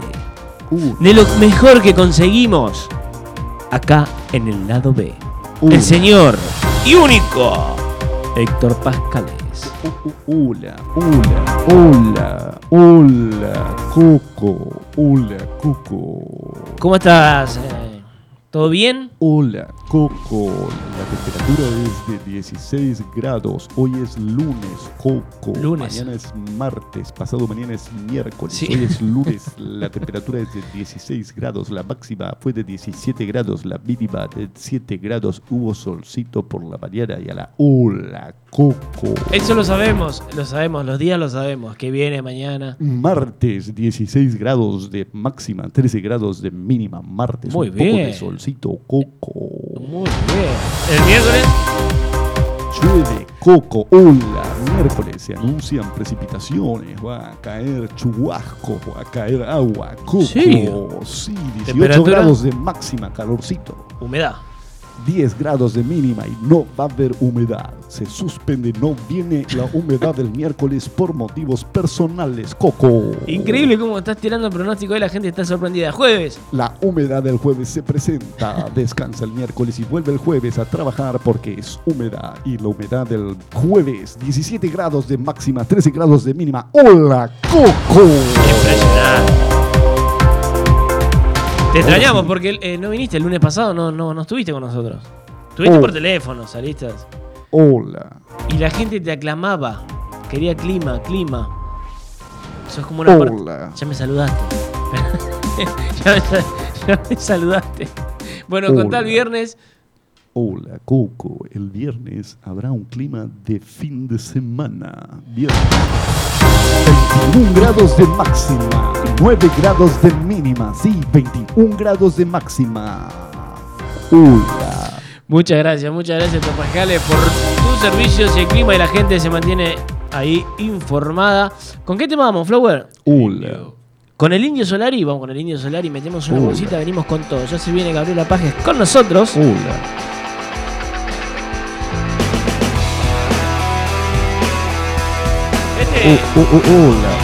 de lo mejor que conseguimos acá en el lado B. El señor y único Héctor Pascales. Hola, hola, hola, hola, Cuco, hola, Cuco. ¿Cómo estás? eh? ¿Todo bien? Hola, Coco, la temperatura es de 16 grados. Hoy es lunes, Coco. Lunes. Mañana es martes, pasado mañana es miércoles. Sí. Hoy es *laughs* lunes, la temperatura es de 16 grados. La máxima fue de 17 grados, la mínima de 7 grados. Hubo solcito por la mañana y a la hola, Coco. Eso lo sabemos, lo sabemos, los días lo sabemos. Que viene mañana. Martes, 16 grados de máxima, 13 grados de mínima. Martes, Muy un poco bien. de solcito, Coco. Muy bien. El miércoles. Llueve, coco, hola. Miércoles se anuncian precipitaciones. Va a caer chubasco, va a caer agua, coco. Sí. Sí, 18 Temperatura. grados de máxima, calorcito. Humedad. 10 grados de mínima y no va a haber humedad. Se suspende, no viene la humedad del miércoles por motivos personales, coco. Increíble cómo estás tirando el pronóstico y la gente está sorprendida. Jueves. La humedad del jueves se presenta, descansa el miércoles y vuelve el jueves a trabajar porque es humedad. Y la humedad del jueves, 17 grados de máxima, 13 grados de mínima. ¡Hola, Coco! Impresionante. Te extrañamos porque eh, no viniste el lunes pasado, no, no, no estuviste con nosotros. Estuviste Oh. por teléfono, saliste. Hola. Y la gente te aclamaba. Quería clima, clima. Sos como una parte- Hola. Ya me saludaste. *laughs* ya, me, sa- ya me saludaste. Bueno, con tal Hola. viernes. Hola, Coco. El viernes habrá un clima de fin de semana. Viernes. 21 grados de máxima, 9 grados de mínima. Sí, 21 grados de máxima. Hola. Muchas gracias, muchas gracias, Topascales, por tus servicios y el clima y la gente se mantiene ahí informada. ¿Con qué tema vamos, Flower? Hola. Con el Indio Solari, vamos con el Indio Solari, metemos una bolsita, venimos con todo. Ya se viene Gabriela Pajes con nosotros. Hola. Este- Oh, oh, oh,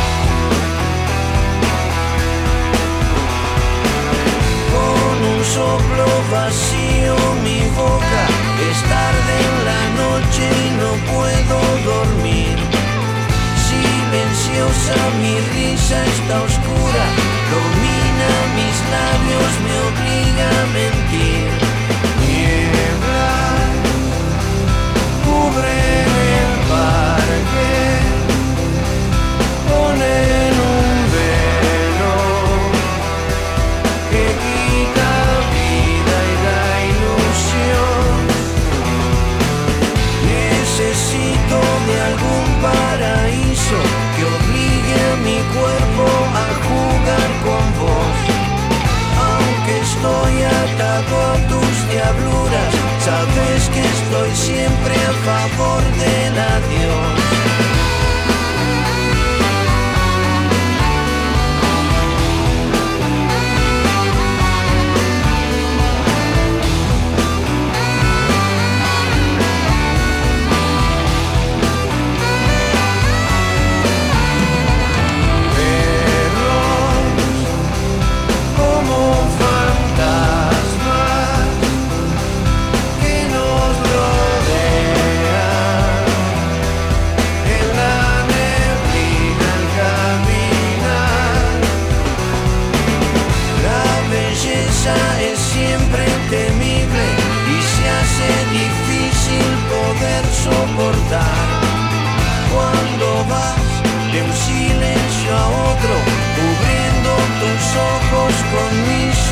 favor del adiós. como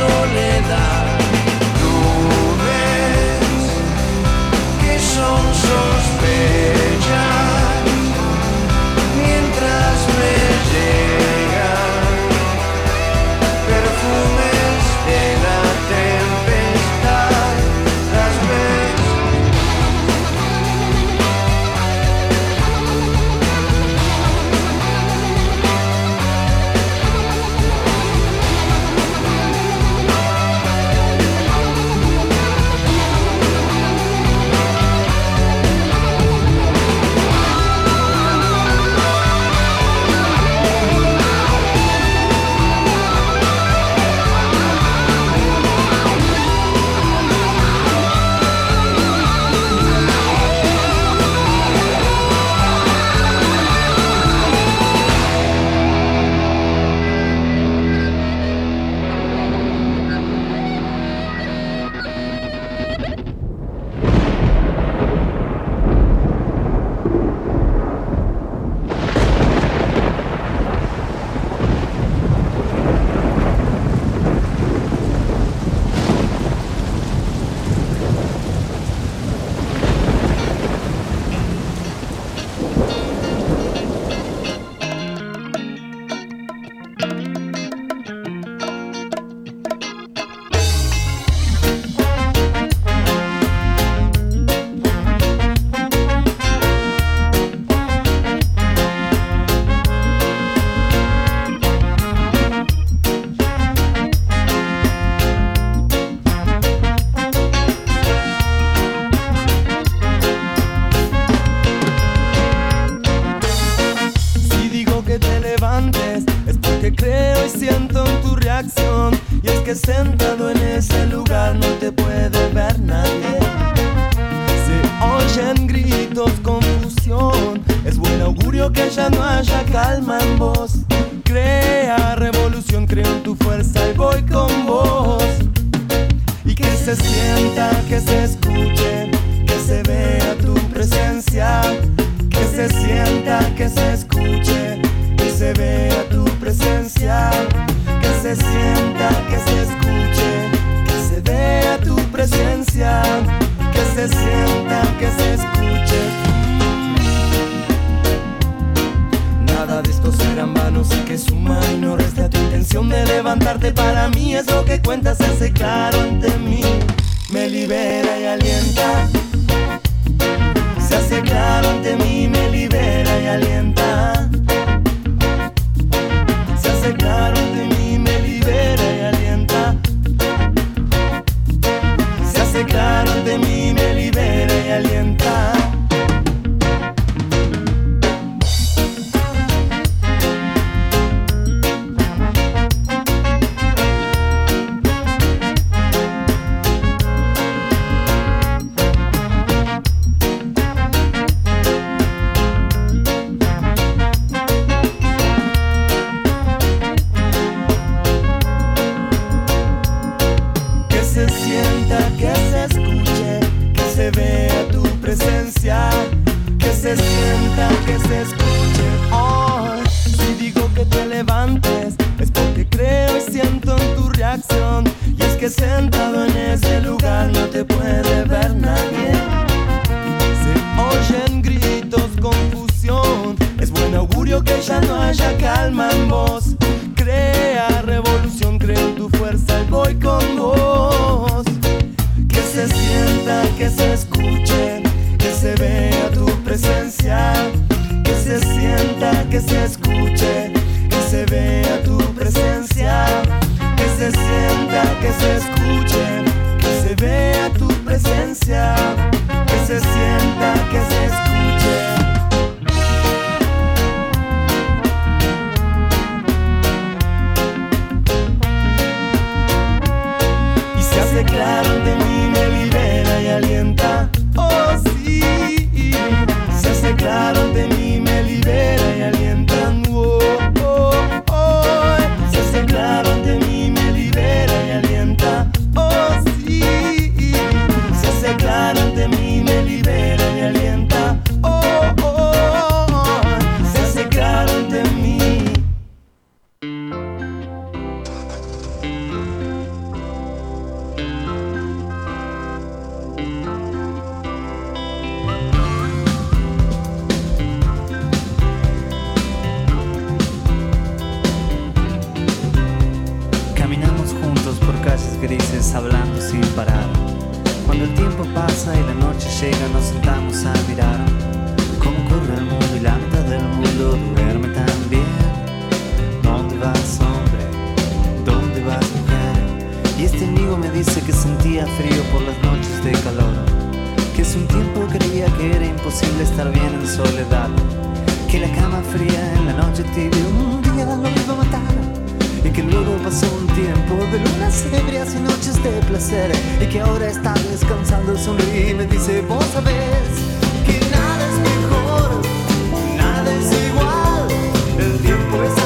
soledad. Ves que son sospechas posible estar bien en soledad. Que la cama fría en la noche tibia un día lo iba a matar. Y que luego pasó un tiempo de lunas ebrias y noches de placer. Y que ahora está descansando, sonríe y me dice, vos sabés que nada es mejor, nada es igual. El tiempo es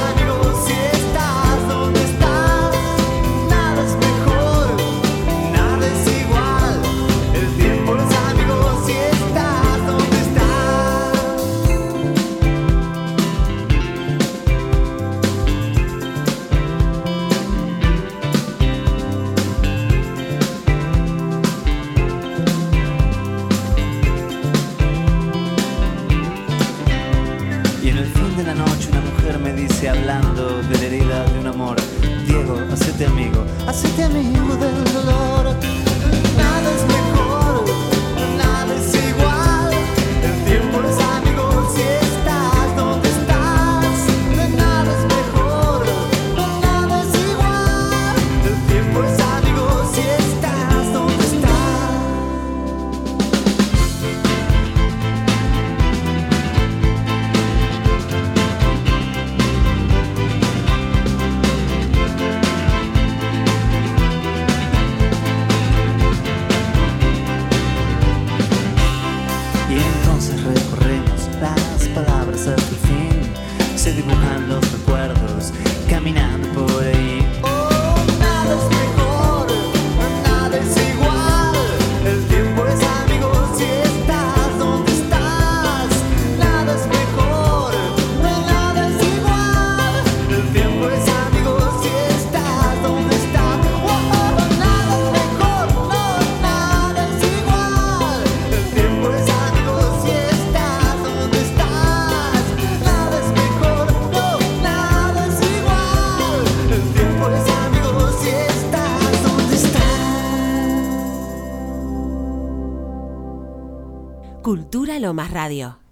Lomas Radio.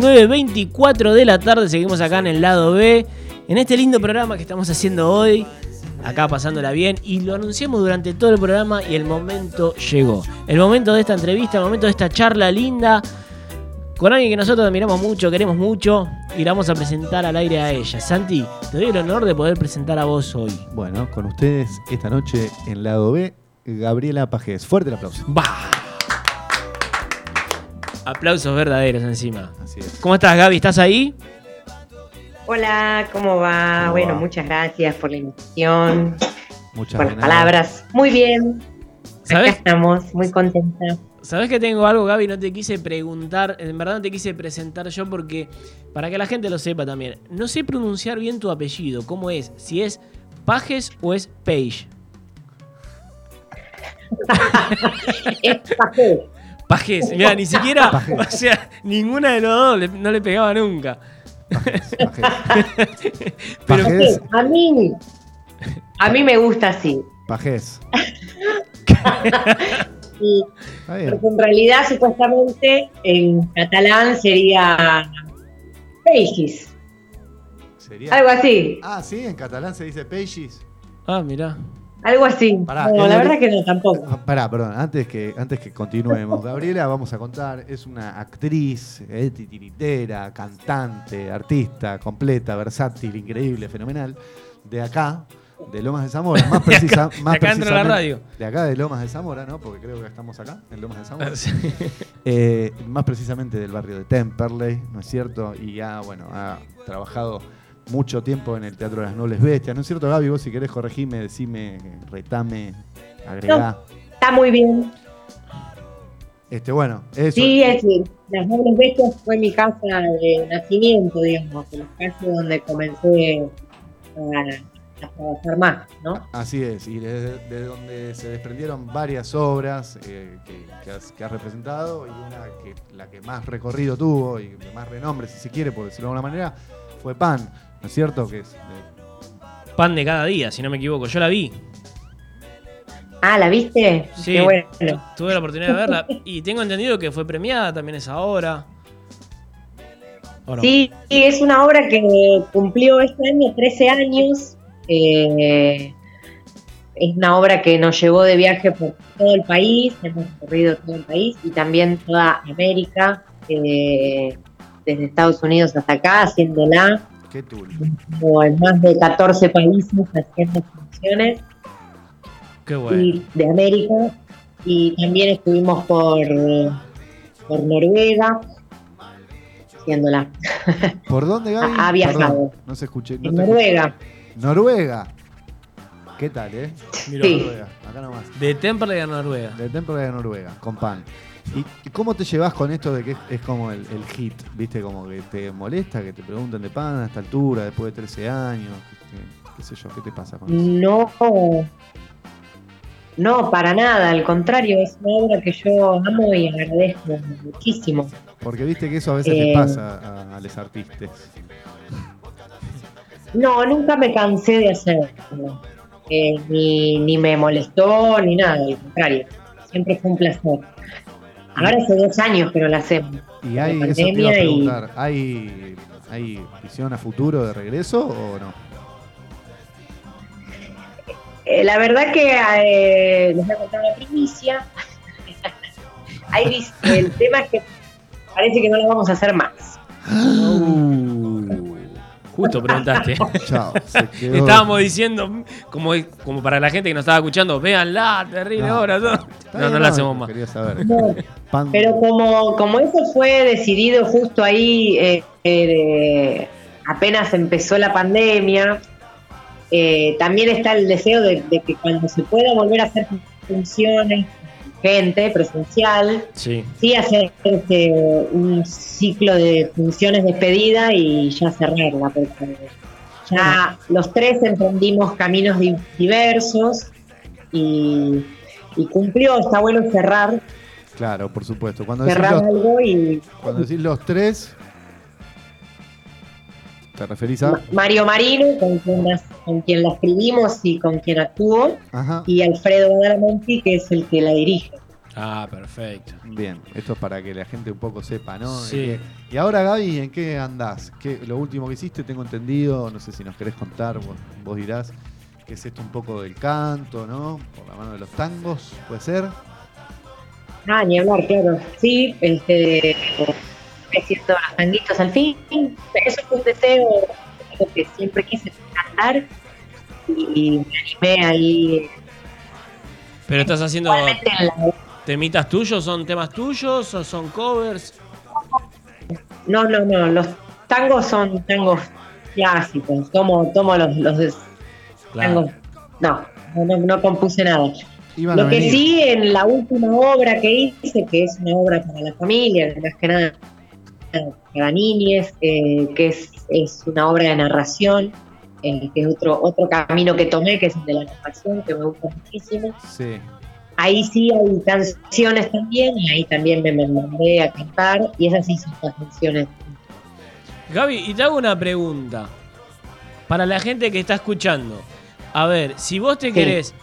19.24 de la tarde, seguimos acá en el lado B, en este lindo programa que estamos haciendo hoy, acá pasándola bien, y lo anunciamos durante todo el programa y el momento llegó. El momento de esta entrevista, el momento de esta charla linda, con alguien que nosotros admiramos mucho, queremos mucho, y la vamos a presentar al aire a ella. Santi, te doy el honor de poder presentar a vos hoy. Bueno, con ustedes esta noche en lado B, Gabriela Pajés. Fuerte el aplauso. ¡Bah! Aplausos verdaderos encima. Así es. ¿Cómo estás, Gaby? ¿Estás ahí? Hola, ¿cómo va? ¿Cómo bueno, va? muchas gracias por la invitación, Muchas por las palabras. Muy bien, ¿Sabés? acá estamos, muy contentas. ¿Sabes que tengo algo, Gaby? No te quise preguntar, en verdad no te quise presentar yo porque, para que la gente lo sepa también, no sé pronunciar bien tu apellido, ¿cómo es? Si es Pajes o es Page. *laughs* Es Pajés. Pajes, mira, ni siquiera, *laughs* Pajés. o sea, ninguna de los dos le- no le pegaba nunca. Pero Pajés, A mí, a mí me gusta así. Pajés. *laughs* Y, Está bien. porque en realidad, supuestamente, en catalán sería Peixis, Sería- algo así, Ah, sí, en catalán se dice Peixis. Ah, mirá. Algo así. Pará, no, la verdad que- que no, tampoco. Ah, Pará, perdón, antes que, antes que continuemos, Gabriela, vamos a contar, es una actriz, eh, titiritera, cantante, artista, completa, versátil, increíble, fenomenal, de acá, de Lomas de Zamora, *laughs* más, precisa, de más acá dentro de la precisamente- radio. De acá de Lomas de Zamora, ¿no? Porque creo que estamos acá, en Lomas de Zamora. *laughs* Eh, más precisamente del barrio de Temperley, ¿no es cierto? Y ha, bueno, ha trabajado mucho tiempo en el Teatro de las Nobles Bestias, ¿no es cierto, Gaby? Vos si querés corregime, decime, retame, agregá. Está muy bien. Este, bueno, eso. Sí, es decir, Las Nobles Bestias fue mi casa de nacimiento, digamos, la casa donde comencé a, a trabajar más, ¿no? Así es, y desde de donde se desprendieron varias obras eh, que, que has, que has representado, y una que la que más recorrido tuvo y de más renombre, si se quiere, por decirlo de alguna manera, fue Pan, ¿no es cierto? Que es de- Pan de cada día, si no me equivoco. Yo la vi. Ah, ¿la viste? Sí, Qué bueno. tu- tuve la oportunidad de verla. Y tengo entendido que fue premiada también esa obra. ¿O no? Sí, sí, es una obra que cumplió este año 13 años. eh, es una obra que nos llevó de viaje por todo el país, hemos recorrido todo el país y también toda América, eh, desde Estados Unidos hasta acá, haciéndola Qué tul. como en más de 14 países haciendo funciones Qué bueno. y de América y también estuvimos por, por Noruega haciéndola. *laughs* ¿Por dónde, Gaby? Ha- viajado. Perdón, no se escuché. no En Noruega. escuché. Noruega. ¿Qué tal, eh? Mirá. Sí. Noruega, acá nomás. De Temple a Noruega. De Temple de Noruega, con pan. ¿Y, cómo te llevas con esto de que es, es como el, el hit? ¿Viste? Como que te molesta que te pregunten de pan a esta altura, después de 13 años. ¿Qué, qué sé yo? ¿Qué te pasa con eso? No, no, para nada, al contrario, es una obra que yo amo y agradezco muchísimo. Porque viste que eso a veces Eh. le pasa a, a los artistas. No, nunca me cansé de hacerlo. Eh, ni, ni me molestó, ni nada, al contrario. Siempre fue un placer. Ahora hace dos años que no la hacemos. Y hay, eso te iba a pandemia y- preguntar, ¿hay, ¿hay visión a futuro de regreso o no? Eh, la verdad que eh, les voy a contar una primicia. *laughs* Hay el tema es que parece que no la vamos a hacer más. *gasps* Uh, justo preguntaste. *laughs* Chao, se *laughs* quedó. Estábamos diciendo, como, como para la gente que nos estaba escuchando, véanla, terrible No, obra. No, no, la hacemos más. Quería saber. No, Pan- Pero como, como eso fue decidido justo ahí, eh, eh, de- apenas empezó la pandemia, eh, también está el deseo de, de que cuando se pueda volver a hacer funciones, gente presencial, Sí. sí hacer este, un ciclo de funciones despedida y ya cerrarla, porque ya los tres emprendimos caminos di- diversos y, y cumplió, está bueno cerrar, Claro, por supuesto. Cuando decís, cerrar los, algo y cuando decís los tres, ¿te referís a? Ma- Mario Marino, con quien, las- con quien la escribimos y con quien actuó, Ajá. y Alfredo Badalamenti, que es el que la dirige. Ah, perfecto. Bien, esto es para que la gente un poco sepa, ¿no? Sí. Eh, Y ahora, Gaby, ¿en qué andás? ¿Qué, lo último que hiciste, tengo entendido, no sé si nos querés contar, vos, vos dirás, que es esto un poco del canto, ¿no? Por la mano de los tangos, ¿puede ser? Ah, ni hablar, claro. Sí, este, haciendo los tanguitos al fin. Eso fue un deseo que siempre quise cantar y me animé ahí. Pero estás haciendo temitas tuyos, son temas tuyos o son covers. No, no, no, los tangos son tangos clásicos. Tomo, tomo los, los de- tangos. No, no, no, compuse nada. Iban Lo que venir. sí, en la última obra que hice, que es una obra para la familia, más que nada para niñes, eh, que es, es una obra de narración, eh, que es otro, otro camino que tomé, que es el de la narración, que me gusta muchísimo. Sí. Ahí sí hay canciones también, y ahí también me, me mandé a cantar, y esas sí son las canciones. Gaby, y te hago una pregunta. Para la gente que está escuchando. A ver, si vos te Sí. querés,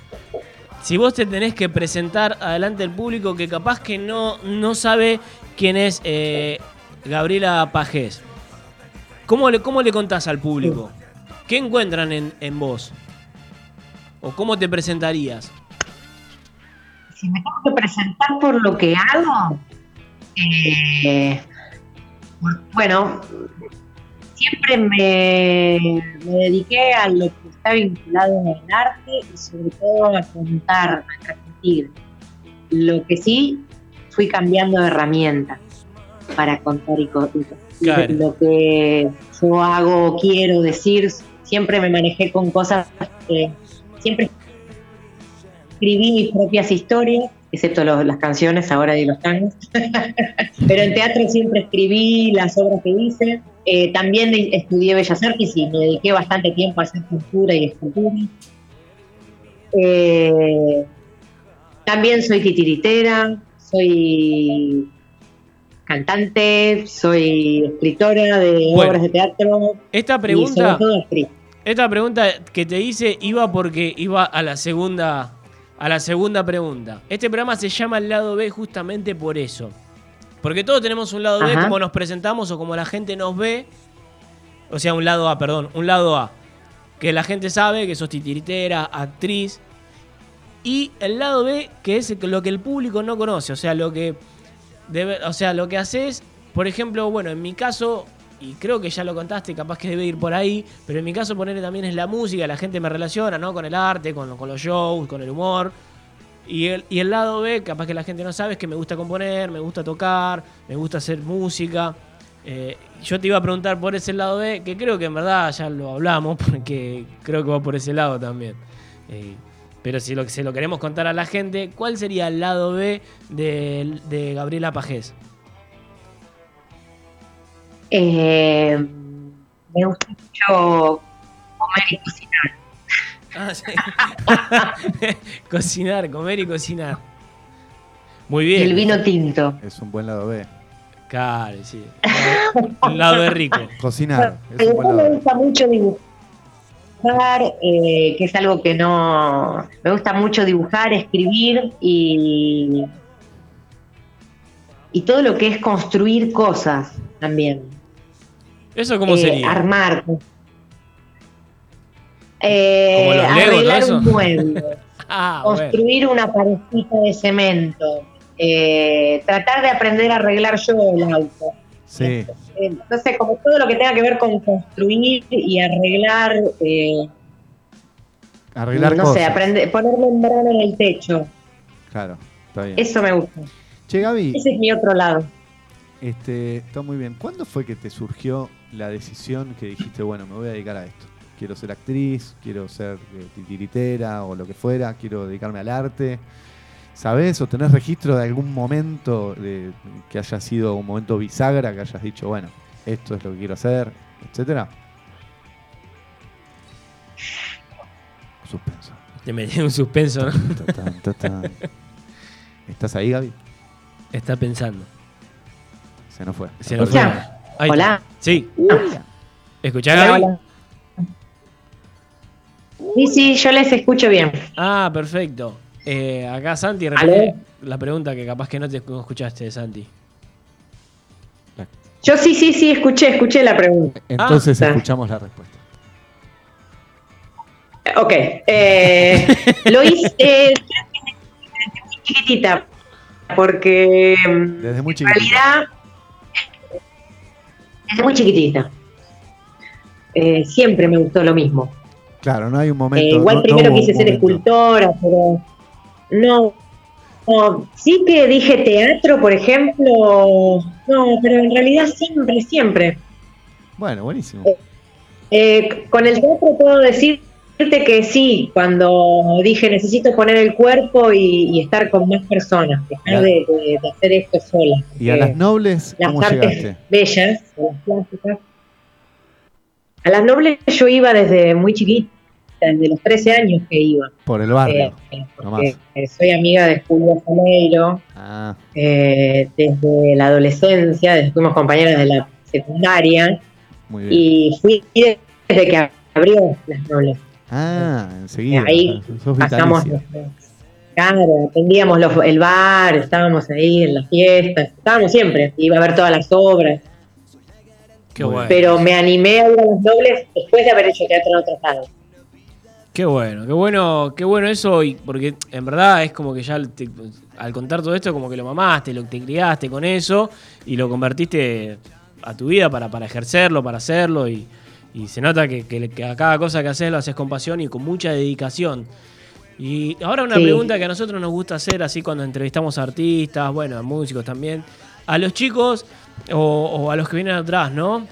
si vos te tenés que presentar adelante del público que capaz que no, no sabe quién es eh, Gabriela Pajés, ¿cómo le, ¿cómo le contás al público? ¿Qué encuentran en, en vos? ¿O cómo te presentarías? Si me tengo que presentar por lo que hago, eh, bueno, siempre me, me dediqué a lo que está vinculado al arte y sobre todo a contar, a transmitir. Lo que sí, fui cambiando de herramientas para contar y, Claro. lo que yo hago, quiero decir, siempre me manejé con cosas que siempre escribí mis propias historias, excepto los- las canciones ahora de los tangos. *laughs* Pero en teatro siempre escribí las obras que hice. Eh, también estudié Bellas Artes y me dediqué bastante tiempo a hacer pintura y escultura. Eh, también soy titiritera, soy cantante, soy escritora de Bueno, obras de teatro. Esta pregunta, esta pregunta que te hice iba porque iba a la segunda, a la segunda pregunta. Este programa se llama El lado B justamente por eso. Porque todos tenemos un lado B, como nos presentamos o como la gente nos ve. O sea, un lado A, perdón, un lado A. Que la gente sabe que sos titiritera, actriz. Y el lado B, que es lo que el público no conoce. O sea, lo que. O sea, lo que haces. Por ejemplo, bueno, en mi caso. Y creo que ya lo contaste, capaz que debe ir por ahí. Pero en mi caso, ponerle también es la música. La gente me relaciona, ¿no? Con el arte, con, con los shows, con el humor. Y el, y el lado B, capaz que la gente no sabe, es que me gusta componer, me gusta tocar, me gusta hacer música. Eh, yo te iba a preguntar por ese lado B, que creo que en verdad ya lo hablamos, *laughs* porque creo que va por ese lado también. Eh, pero si lo, se lo queremos contar a la gente, ¿cuál sería el lado B de, de Gabriela Pajés? Eh, me gusta mucho comer y cocinar. Ah, sí. *laughs* cocinar, comer y cocinar. Muy bien. Y el vino tinto. Es un buen lado B. Claro, sí. Un lado de rico. Cocinar. Es un Después buen me lado B. gusta mucho dibujar, eh, que es algo que no... Me gusta mucho dibujar, escribir y... Y todo lo que es construir cosas también. ¿Eso cómo Eh, sería? Armar. Eh, ¿Como los Lego, arreglar un mueble. *laughs* Ah, bueno. construir una parecita de cemento. eh, tratar de aprender a arreglar yo el auto. Sí. Entonces, como todo lo que tenga que ver con construir y arreglar, eh, Arreglar no cosas. sé, aprender, poner membrana en el techo. Claro, está bien. Eso me gusta. Che, Gaby, Ese es mi otro lado. este, está muy bien. ¿Cuándo fue que te surgió la decisión que dijiste, bueno, me voy a dedicar a esto? Quiero ser actriz, quiero ser eh, titiritera o lo que fuera, quiero dedicarme al arte. ¿Sabés o tenés registro de algún momento de, que haya sido un momento bisagra, que hayas dicho, bueno, esto es lo que quiero hacer, etcétera? Suspenso. Te metí un suspenso, ¿no? ¿Estás ahí, Gaby? Está pensando. Se nos fue. Se nos fue. Ahí está. Hola. Sí. ¿Escuchás, Hola, Gaby? hola. Sí, sí, yo les escucho bien. Ah, perfecto. Eh, acá Santi repite la pregunta que capaz que no te escuchaste, Santi. Yo sí, sí, sí, escuché, escuché la pregunta. Entonces Ah. escuchamos la respuesta. Ok. eh, *laughs* lo hice eh, desde muy chiquitita, porque mm, Desde muy en chiquitita. realidad, desde muy chiquitita. Eh, siempre me gustó lo mismo. Claro, no hay un Eh, momento. igual no- no primero quise ser momento. escultora, pero no, no. Sí que dije teatro, por ejemplo. No, pero en realidad siempre, siempre. Bueno, buenísimo. Eh, con el teatro puedo decirte que sí, cuando dije necesito poner el cuerpo y, y estar con más personas, dejar de, de- de hacer esto sola. ¿Y a las nobles las cómo artes llegaste? bellas, a las plásticas. A las nobles yo iba desde muy chiquita, desde los 13 años que iba. Por el barrio. Eh, porque, eh, soy amiga de Julio Janeiro Ah, eh, desde la adolescencia, desde fuimos compañeras de la secundaria muy bien. y fui desde que abrió las nobles. Ah, enseguida. Ahí pasamos, claro, atendíamos los- el bar, estábamos ahí en las fiestas, estábamos siempre, iba a ver todas las obras, Qué bueno. pero me animé a ir a los nobles después de haber hecho teatro en otros lados. Qué bueno, qué bueno, qué bueno eso, y porque en verdad es como que ya te- al contar todo esto, como que lo mamaste, lo te criaste con eso y lo convertiste a tu vida para, para ejercerlo, para hacerlo, y, y se nota que, que- que a cada cosa que haces lo haces con pasión y con mucha dedicación. Y ahora una Sí. pregunta que a nosotros nos gusta hacer, así cuando entrevistamos a artistas, bueno, a músicos también, a los chicos o, o a los que vienen atrás, ¿no?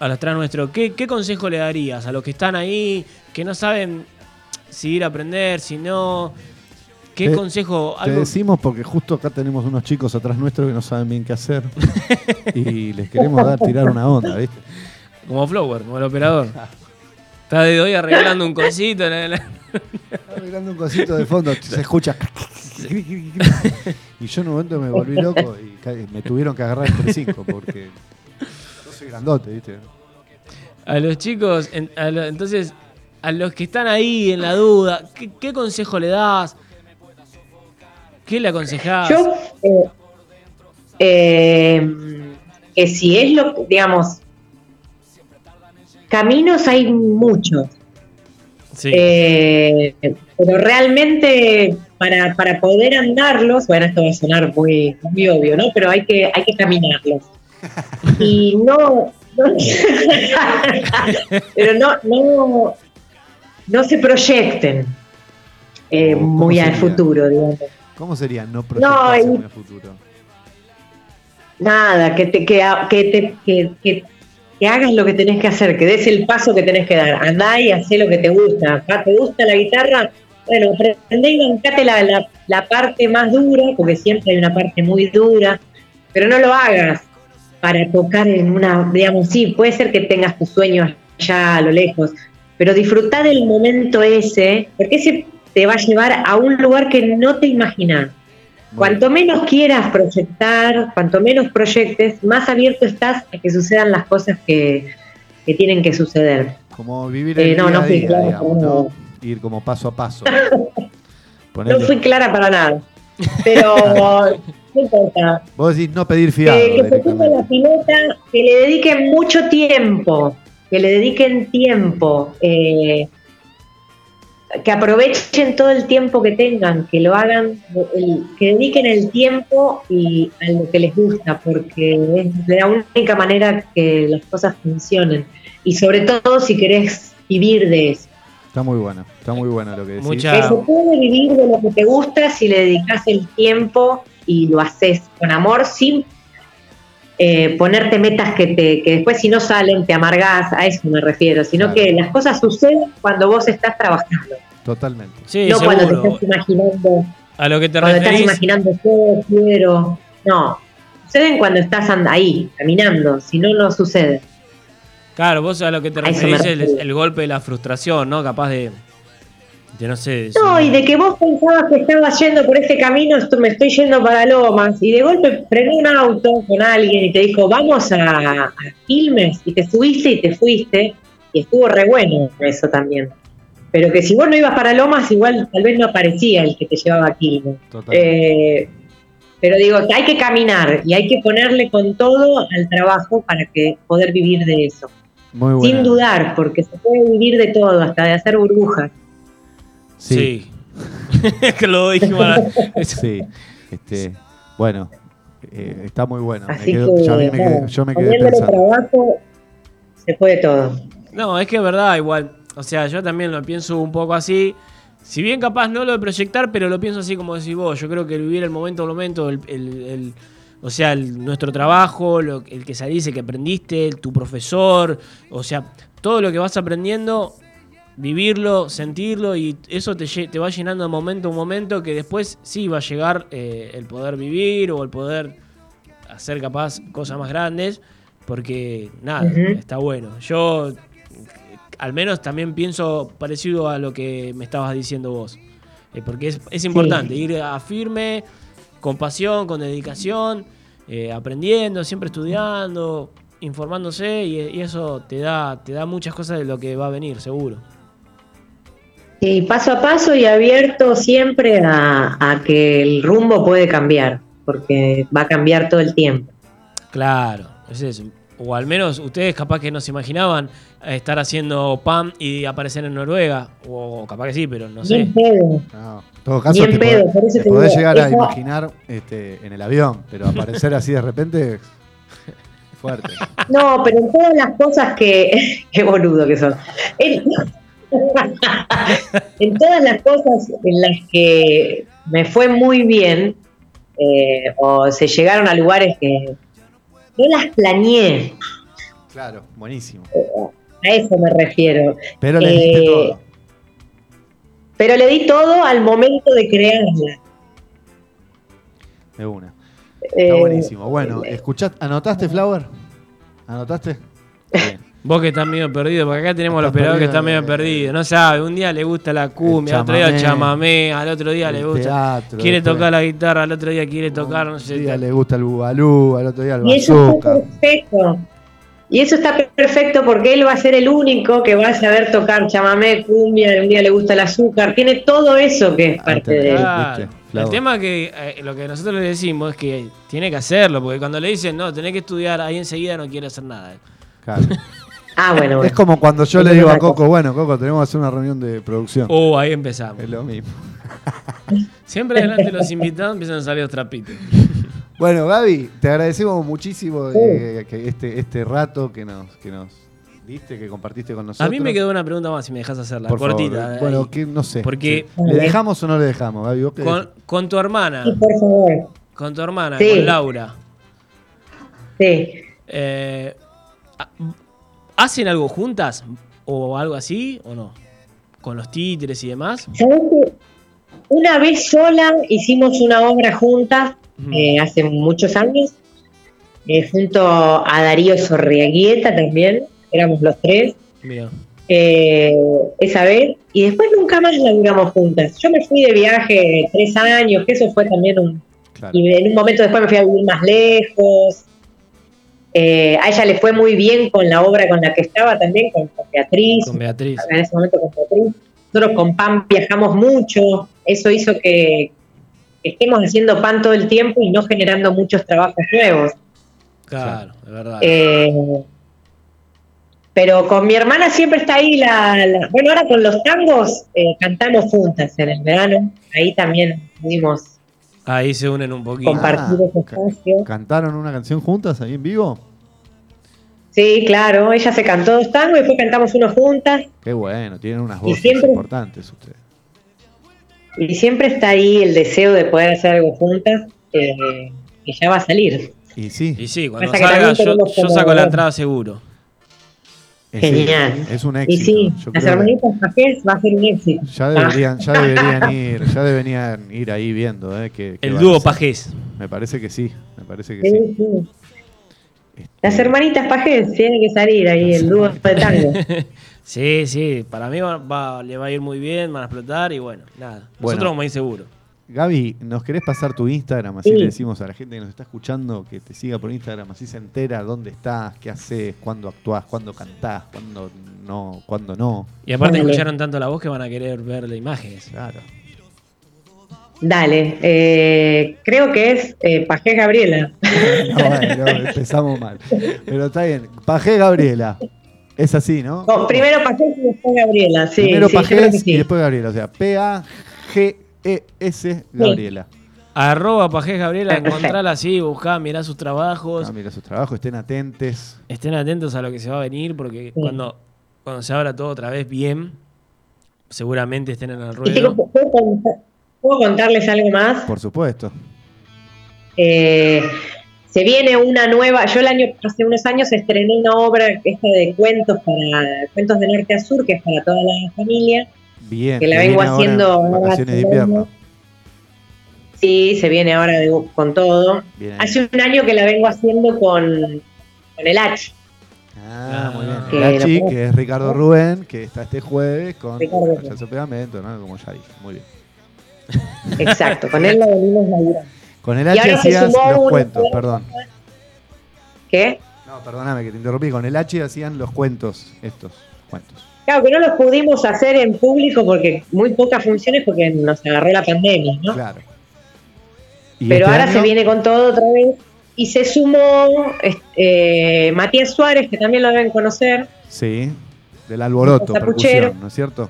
a los atrás nuestro, ¿qué, ¿qué consejo le darías a los que están ahí, que no saben si ir a aprender, si no? ¿Qué Te- consejo? Te Algo, decimos porque justo acá tenemos unos chicos atrás nuestro que no saben bien qué hacer. *laughs* y les queremos dar, tirar una onda, ¿viste? como Flower, como el operador. Está de hoy arreglando un cosito. en el- Está arreglando un cosito de fondo, se escucha. y yo en un momento me volví loco y me tuvieron que agarrar entre cinco porque yo soy grandote, ¿viste? A los chicos, en- a lo- entonces, a los que están ahí en la duda, ¿qué, qué consejo le das? ¿Qué le aconsejás? Yo, eh, eh, que si es lo, digamos, caminos hay muchos. Sí. Eh, pero realmente para, para poder andarlos, bueno, esto va a sonar muy, muy obvio, ¿no? Pero hay que, hay que caminarlos. *laughs* Y no, no- *laughs* pero no, no, no se proyecten eh, muy al futuro, digamos. ¿Cómo sería no proyectarse y- muy a futuro? Nada, que te, que, te que, que- que hagas lo que tenés que hacer, que des el paso que tenés que dar. Andá y hacé lo que te gusta. Acá ¿Te gusta la guitarra? Bueno, aprendé y bancate la, la, la parte más dura, porque siempre hay una parte muy dura, pero no lo hagas para tocar en una, digamos, sí, puede ser que tengas tus sueños allá a lo lejos, pero disfrutá del momento ese, porque ese te va a llevar a un lugar que no te imaginas. Cuanto menos quieras proyectar, cuanto menos proyectes, más abierto estás a que sucedan las cosas que, que tienen que suceder. Como vivir Eh, el no, día no a fui día, clara digamos. Ir como paso a paso. *laughs* No fui clara para nada, pero *laughs* no importa. Vos decís no pedir fiado Que, que se toque la pilota, que le dediquen mucho tiempo, que le dediquen tiempo, eh, que aprovechen todo el tiempo que tengan, que lo hagan, el- que dediquen el tiempo y a lo que les gusta, porque es la única manera que las cosas funcionen. Y sobre todo si querés vivir de eso. Está muy bueno, está muy bueno lo que decís. Mucha- Que se puede vivir de lo que te gusta si le dedicas el tiempo y lo haces con amor sin eh, ponerte metas que, te, que después si no salen te amargás, a eso me refiero, sino que las cosas suceden cuando vos estás trabajando, Totalmente. Sí, no cuando te estás imaginando, A lo que te cuando estás imaginando yo quiero, no, suceden cuando estás and- ahí, caminando, si no, no sucede. Claro, vos a lo que te A referís es el, el golpe de la frustración, ¿no? Capaz de. No sé. No, y de que vos pensabas que estabas yendo por este camino, esto- me estoy yendo para Lomas, y de golpe frenó un auto con alguien y te dijo, vamos a, a Quilmes, y te subiste y te fuiste, y estuvo re bueno eso también. Pero que si vos no ibas para Lomas, igual tal vez no aparecía el que te llevaba a Quilmes. Eh, pero digo, que hay que caminar y hay que ponerle con todo al trabajo para que poder vivir de eso. Muy Sin dudar, porque se puede vivir de todo, hasta de hacer burbujas. Sí. *laughs* que lo dijimos. Sí. Este, bueno, eh, está muy bueno. Me Así quedo- que, ya a mí me quedé- yo me quedé pensando. trabajo, se puede todo. No, es que es verdad, igual. O sea, yo también lo pienso un poco así. Si bien capaz no lo de proyectar, pero lo pienso así como decís vos. Yo creo que vivir el momento al momento, el, el- el- o sea, el- nuestro trabajo, lo- el que salís, el que aprendiste, tu profesor, o sea, todo lo que vas aprendiendo, vivirlo, sentirlo y eso te, te va llenando de momento a momento que después sí va a llegar eh, el poder vivir o el poder hacer capaz cosas más grandes, porque nada, está bueno. Yo eh, al menos también pienso parecido a lo que me estabas diciendo vos, Eh, porque es, es importante ir a firme, con pasión, con dedicación, eh, aprendiendo, siempre estudiando, informándose y, y eso te da, te da muchas cosas de lo que va a venir, seguro. Y paso a paso y abierto siempre a, a que el rumbo puede cambiar, porque va a cambiar todo el tiempo. Claro, es eso. O al menos ustedes capaz que no se imaginaban estar haciendo PAM y aparecer en Noruega. O capaz que sí, pero no sé. Bien pedo. En todo caso, Bien te, pedo, podés- por eso te te podés llegar a imaginar este, en el avión, pero aparecer así de repente es *laughs* fuerte. No, pero en todas las cosas que. *laughs* Qué boludo que son. En, en todas las cosas en las que me fue muy bien, eh, o se llegaron a lugares que no las planeé, Claro, buenísimo. a eso me refiero. Pero le diste Eh, todo. Pero le di todo al momento de crearla. De una. Eh, Está buenísimo. Bueno, escuchá, ¿anotaste, Flower? ¿Anotaste? *laughs* Vos que estás medio perdido, porque acá tenemos al Estás operador que perdido está medio perdido. No sabe, un día le gusta la cumbia, al otro día el chamamé, al otro día le gusta. teatro, quiere después- tocar la guitarra, al otro día quiere tocar, no sé. Un día le gusta el bubalú, al otro día el Y eso está bazooka. perfecto. Y eso está perfecto porque él va a ser el único que va a saber tocar chamamé, cumbia, un día le gusta el azúcar. Tiene todo eso que es parte de él. Claro. El tema que eh, lo que nosotros le decimos es que tiene que hacerlo, porque cuando le dicen, no, tenés que estudiar, ahí enseguida no quiere hacer nada. Claro. *laughs* Ah, bueno, bueno. Es como cuando yo le digo a Coco, bueno, Coco, tenemos que hacer una reunión de producción. Oh, ahí empezamos. Es lo mismo. *laughs* Siempre delante de los invitados empiezan a salir los trapitos. *laughs* Bueno, Gaby, te agradecemos muchísimo eh, que este, este rato que nos, que nos diste, que compartiste con nosotros. A mí me quedó una pregunta más, si me dejas hacerla, Por favor. cortita. Bueno, que no sé. Porque Sí. ¿Le dejamos o no le dejamos, Gaby? ¿Vos qué con, con tu hermana, Sí, por favor. con tu hermana, Sí. con Laura, Sí. eh, ¿hacen algo juntas o algo así o no? Con los títeres y demás. ¿Sabés que Una vez sola hicimos una obra juntas, eh, hace muchos años, eh, junto a Darío Sorriaguieta también, éramos los tres, Mira. eh, esa vez, y después nunca más laburamos juntas. Yo me fui de viaje tres años, que eso fue también un... Y en un momento después me fui a vivir más lejos. Eh, a ella le fue muy bien con la obra con la que estaba también, con, con Beatriz. Con Beatriz. En ese momento con Beatriz. Nosotros con PAN viajamos mucho. Eso hizo que estemos haciendo PAN todo el tiempo y no generando muchos trabajos nuevos. Claro, es verdad. Eh, pero con mi hermana siempre está ahí la, la- bueno ahora con los tangos eh, cantamos juntas en el verano ahí también pudimos Ahí se unen un poquito. compartir ese espacio ¿Cantaron una canción juntas ahí en vivo? sí claro ella se cantó dos tangos y después cantamos uno juntas Qué bueno, tienen unas voces siempre- importantes ustedes. y siempre está ahí el deseo de poder hacer algo juntas eh, que ya va a salir Y sí. Y sí, cuando Pasa salga yo, saco la entrada seguro. Genial. Es un y éxito. sí Yo las hermanitas Pajés va a ser un éxito ya deberían, ya *laughs* deberían ir, ya deberían ir ahí viendo, eh, que, que El dúo. Pajés. Me parece que sí, me parece que sí. Sí, sí. Las hermanitas Pajés tienen que salir ahí, el dúo de tango. *laughs* *laughs* sí, sí, para mí va- va- le va a ir muy bien, van a explotar y bueno, nada. Nosotros Bueno. vamos a ir seguro. Gaby, ¿nos querés pasar tu Instagram? Así Sí. le decimos a la gente que nos está escuchando que te siga por Instagram, así se entera dónde estás, qué haces, cuándo actuás, cuándo cantás, cuándo no, cuándo no. Y aparte Dale. escucharon tanto la voz que van a querer ver las imágenes. Claro. Dale, eh, creo que es eh, Pajés Gabriela. *laughs* No, bueno, empezamos mal. Pero está bien. Pajé Gabriela. Es así, ¿no? No, primero Pajés y después Gabriela, sí. Primero sí, Pajés y después Gabriela. O sea, P-A-G-E-S Gabriela. Arroba Pajés Gabriela, encontrala así, buscá, mirá sus trabajos. Ah, mira sus trabajos, estén atentes. Estén atentos a lo que se va a venir porque cuando, cuando se abra todo otra vez bien, seguramente estén en el Y chicos, ruedo. ¿puedo, contar- puedo contarles algo más? Por supuesto. Eh, se viene una nueva, yo el año, hace unos años estrené una obra esta de cuentos para cuentos de norte a sur, que es para toda la familia. Bien. Que la vengo haciendo ahora Vacaciones de invierno. Sí, se viene ahora de- con todo. Bien. Hace un año que la vengo haciendo con, con el H. Ah, muy bien. Que que es Ricardo Rubén, que está este jueves con. Payaso Pegamento, ¿no? Como ya dije. Muy bien. Exacto, con él la venimos laburando. Con el Y H hacías los cuentos, perdón. ¿Qué? No, perdóname que te interrumpí. Con el H hacían los cuentos, estos cuentos. Claro que no los pudimos hacer en público porque muy pocas funciones porque nos agarró la pandemia, ¿no? Claro. ¿Y Pero este ahora año? se viene con todo otra vez. Y se sumó este, Matías Suárez, que también lo deben conocer. Sí, del alboroto, percusión, ¿no es cierto?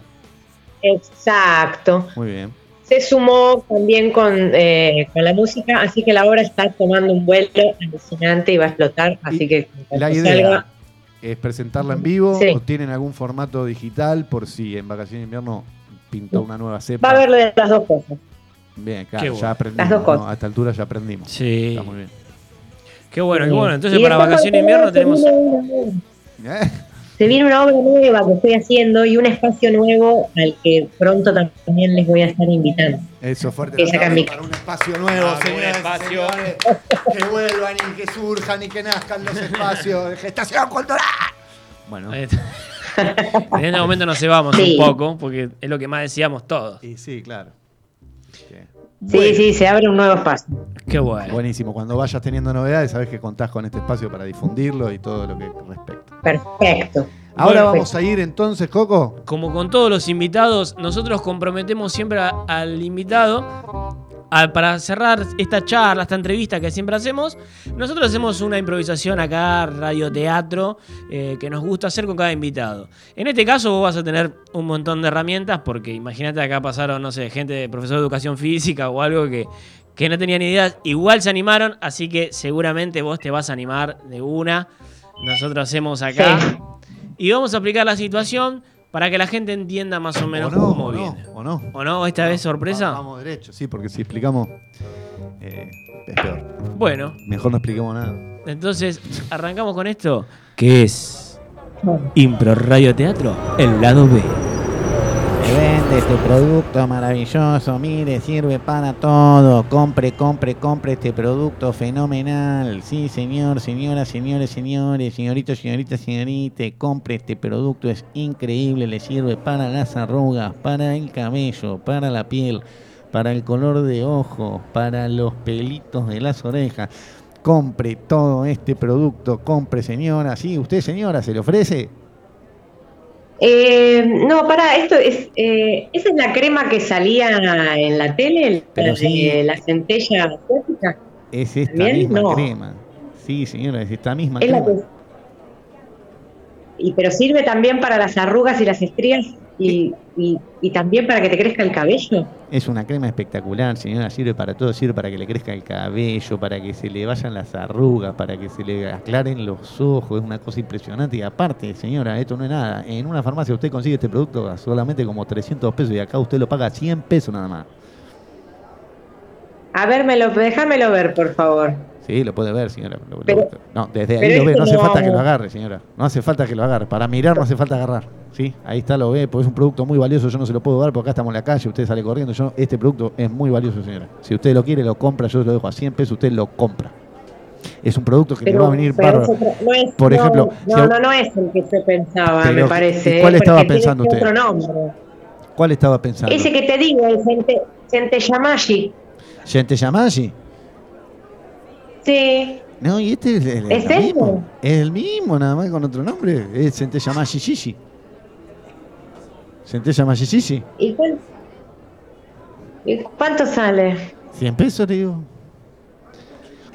Exacto. Muy bien. Se sumó también con, eh, con la música, así que la obra está tomando un vuelo alucinante y va a explotar. Así que La idea salga- es presentarla en vivo Sí. o tienen algún formato digital por si en vacaciones de invierno pintó una nueva cepa. va a haber de las dos cosas. Bien, claro, bueno. ya aprendimos. Las dos ¿no? cosas. A esta altura ya aprendimos. Sí. Está muy bien. Qué bueno, qué bueno. Entonces Y para vacaciones de invierno tenemos... ¿Eh? Se viene una obra nueva que estoy haciendo y un espacio nuevo al que pronto también les voy a estar invitando. Eso, fuerte. Que para un espacio nuevo, Ah, un señores espacio. señores. Que vuelvan y que surjan y que nazcan los espacios de gestación cultural. Bueno, en este momento nos cebamos Sí. un poco porque es lo que más decíamos todos. y sí, claro. Sí, sí, se abre un nuevo espacio. Qué bueno. Buenísimo. Cuando vayas teniendo novedades, sabes que contás con este espacio para difundirlo y todo lo que respecta. Perfecto. Ahora Bueno. vamos a ir entonces, Coco. Como con todos los invitados, nosotros comprometemos siempre a- al invitado a- para cerrar esta charla, esta entrevista que siempre hacemos, nosotros hacemos una improvisación acá, radioteatro, eh, que nos gusta hacer con cada invitado. En este caso vos vas a tener un montón de herramientas porque imagínate acá pasaron, no sé, gente de profesor de educación física o algo que, que no tenían idea, igual se animaron, así que seguramente vos te vas a animar de una. Nosotros hacemos acá y vamos a aplicar la situación para que la gente entienda más o menos o no, cómo o no, o no. ¿O no? ¿Esta vez sorpresa? Va- Vamos derecho, sí, porque si explicamos eh, es peor. Bueno, Mejor no expliquemos nada. entonces *laughs* arrancamos con esto, que es Impro Radio Teatro, el lado B. Vende este producto maravilloso, mire, sirve para todo. Compre, compre, compre este producto fenomenal. Sí, señor, señoras, señores, señores, señoritos, señoritas, señorite, compre este producto, es increíble, le sirve para las arrugas, para el cabello, para la piel, para el color de ojo, para los pelitos de las orejas. Compre todo este producto, compre señora, sí, usted señora, ¿se le ofrece? Eh, no, para, esto es. Eh, ¿Esa es la crema que salía en la tele? Pero la, sí. de la centella asiática. Es esta ¿También? misma No. crema. Sí, señora, es esta misma Es la crema. que- Y, pero sirve también para las arrugas y las estrías y, y- y también para que te crezca el cabello. Es una crema espectacular, señora. Sirve para todo. Sirve para que le crezca el cabello, para que se le vayan las arrugas, para que se le aclaren los ojos. Es una cosa impresionante. Y aparte, señora, esto no es nada. En una farmacia usted consigue este producto solamente como 300 pesos y acá usted lo paga 100 pesos nada más. A ver, me lo, déjamelo ver, por favor. Sí, lo puede ver, señora. Pero- no, desde ahí pero lo ve. No hace no- falta que lo agarre, señora. No hace falta que lo agarre. Para mirar no hace falta agarrar. Sí, ahí está, lo ve. Porque es un producto muy valioso. Yo no se lo puedo dar porque acá estamos en la calle. Usted sale corriendo. Yo, este producto es muy valioso, señora. Si usted lo quiere, lo compra. Yo lo dejo a 100 pesos. Usted lo compra. Es un producto que le va a venir pero bárbaro. no es- Por no, ejemplo, no, si no, no es el que yo pensaba, Pero, me parece. ¿y cuál ¿eh? estaba pensando usted? Otro nombre. ¿Cuál estaba pensando? Ese que te digo, el Cente, Centellamashi. ¿Gente Yamashi? Sí. No, y este es el, ¿Es el ese? mismo. Es el mismo, nada más con otro nombre. Es Yamashi Shishi. Gente Yamashi Shishi. ¿Y, cuál- y cuánto sale? 100 pesos, le digo.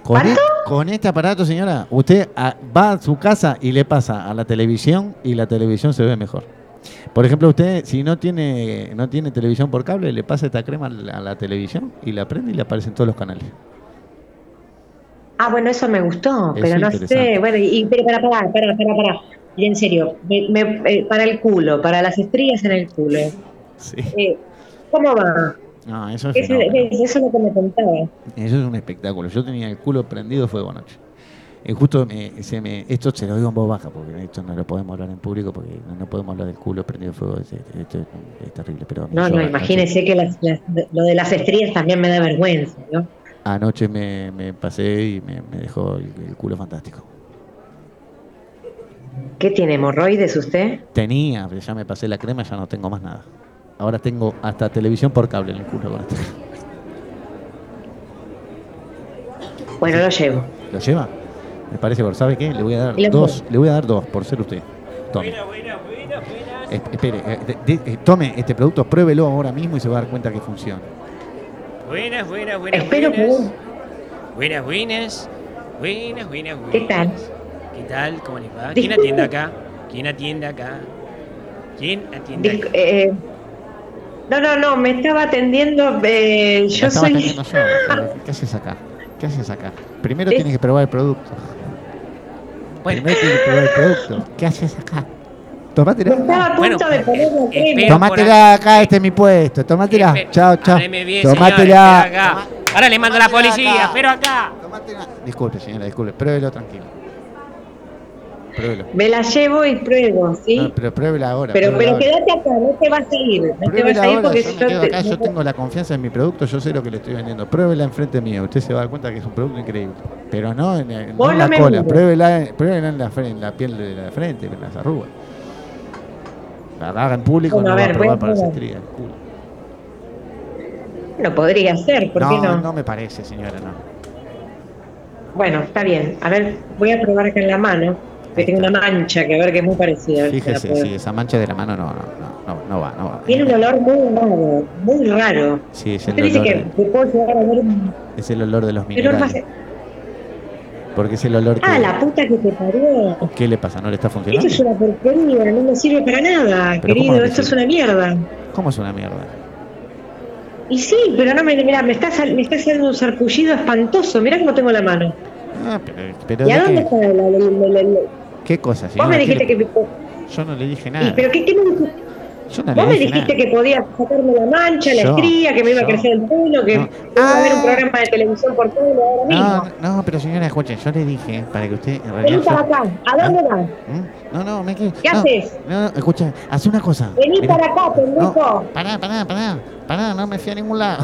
Con, e- con este aparato, señora, usted ah, va a su casa y le pasa a la televisión y la televisión se ve mejor. Por ejemplo, usted, si no tiene no tiene televisión por cable, le pasa esta crema a la, a la televisión y la prende y le aparecen todos los canales. Ah, bueno, eso me gustó, pero no sé. Bueno, y, pero para, para, para, para, para. Y en serio, me- me- eh, para el culo, para las estrías en el culo. Sí. Eh, ¿Cómo va? No, eso es, Eso, es lo que me contaba. Eso es un espectáculo. Yo tenía el culo prendido fuego anoche. Eh, justo me- se me, esto se lo digo en voz baja, porque esto no lo podemos hablar en público, porque no, no podemos hablar del culo prendido fuego. es- es- Esto es, es terrible. Pero No, no, imagínese que las- las- lo de las estrías también me da vergüenza, ¿no? Anoche me, me pasé y me, me dejó el, el culo fantástico. ¿Qué tiene, hemorroides usted? Tenía, pero ya me pasé la crema, ya no tengo más nada. Ahora tengo hasta televisión por cable en el culo con esto. Bueno, lo llevo. ¿Lo lleva? Me parece, por ¿sabe qué? Le voy a dar dos, le voy a dar dos por ser usted. Tome. Es- espere, eh, de- de- eh, tome este producto, pruébelo ahora mismo y se va a dar cuenta que funciona. Buenas, buenas, buenas. Espero buenas. Buenas, buenas. Buenas, buenas, buenas. ¿Qué tal? ¿Qué tal? ¿Cómo les va? ¿Quién atiende acá? ¿Quién atiende acá? ¿Quién atiende acá? eh, no, no, no, me estaba atendiendo. eh, La yo estaba soy. atendiendo yo, *laughs* ¿Qué haces acá? ¿Qué haces acá? Primero Sí. tienes que probar el producto. Primero tienes que probar el producto. ¿Qué haces acá? Tomátela. Estaba a punto de poner la crema. Tomátela acá, este es mi puesto. Tomátela. Chao, chao. Bien, Tomátela. acá. Ahora le mando a la policía, pero acá. Disculpe, señora, disculpe. Pruébelo tranquilo. Pruébelo. Me la llevo y pruebo, ¿sí? No, pero pruébela ahora. pero pruébela pero ahora. quédate acá, no te vas a ir. No te vas a ir ahora, porque yo me yo quedo te- acá, yo tengo la confianza en mi producto, yo sé lo que le estoy vendiendo. Pruébela enfrente mío, usted se va a dar cuenta que es un producto increíble. Pero no en, en- no Vos en no la cola, pruébela, pruébela en, la, en la piel de la frente, en las arrugas. La haga en público Bueno, no a va a ver, probar para las probar. estrías. el culo. No podría ser, ¿por qué no? no me parece, señora, no. Bueno, está bien. A ver, voy a probar acá en la mano. Que tengo una mancha que a ver que es muy parecida. ver la Fíjese, si esa mancha de la mano no, no, no, no, no va, no va. Tiene un olor muy raro, muy raro. Sí, es Usted el dice olor, que te puedo llegar a ver un es el olor de los olor más... Porque es el olor que... Ah, la puta que te parió. ¿Qué le pasa? ¿No le está Esto funcionando? es una porquería, no me sirve para nada, querido. ¿cómo que Esto es una mierda. ¿Cómo es una mierda? Y sí, pero no me. Mira, me está, me está haciendo un sarpullido espantoso. Mira cómo tengo la mano. Ah, pero, pero ¿Y a ¿de dónde qué? está la, la- la- la- la- ¿Qué cosa, Vos me ¿Qué dijiste le- que. Yo no le dije ¿Y nada. pero qué, qué me dijiste? Yo no Vos me dijiste nada. que podías sacarme la mancha, la estría, que me iba a crecer el pelo, que No. iba a haber un programa de televisión por todo ahora mismo. No, no, pero señora, escuche, yo le dije para que usted en Vení para acá. ¿A dónde vas? ¿Mm? No, no, me quedo. ¿Qué no, haces? No, no, escucha, hace una cosa. Vení Mirá. para acá, pendejo. Pará, pará, pará, pará, no me fui a ningún lado.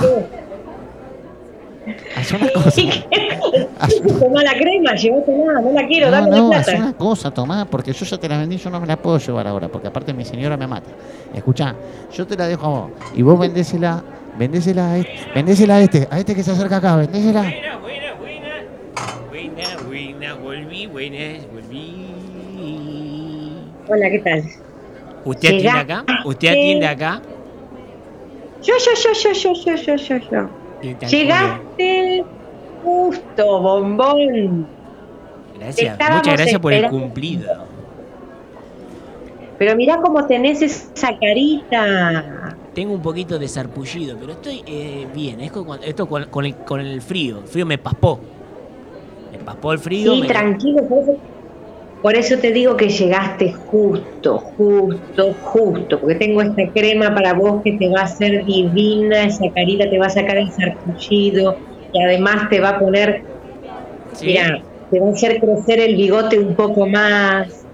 Haz una cosa. *laughs* Tomá la crema, llevate nada, no la quiero, No, dame no, la haz plata. una cosa, tomá, porque yo ya te la vendí, yo no me la puedo llevar ahora, porque aparte mi señora me mata. Escuchá, yo te la dejo a vos, y vos vendésela, vendésela a este, vendésela a este, a este que se acerca acá, vendésela. Buena, buena, buena. Buena, buena, volví, buenas, volví. Hola, ¿qué tal? ¿Usted atiende acá? ¿Usted atiende acá? Yo, yo, yo, yo, yo, yo, yo, yo, yo. ¿Qué tal, Llegaste justo, bombón. Gracias, Estábamos muchas gracias por el cumplido. Pero mirá cómo tenés esa carita. Tengo un poquito de sarpullido, pero estoy eh, bien. Es con- esto con, con el, con el frío. El frío me paspó. Me paspó el frío. Sí, me- tranquilo. Por eso, por eso te digo que llegaste justo, justo, justo. Porque tengo esta crema para vos que te va a hacer divina. Esa carita te va a sacar el sarpullido. Y además te va a poner. Sí. Mira, te va a hacer crecer el bigote un poco más.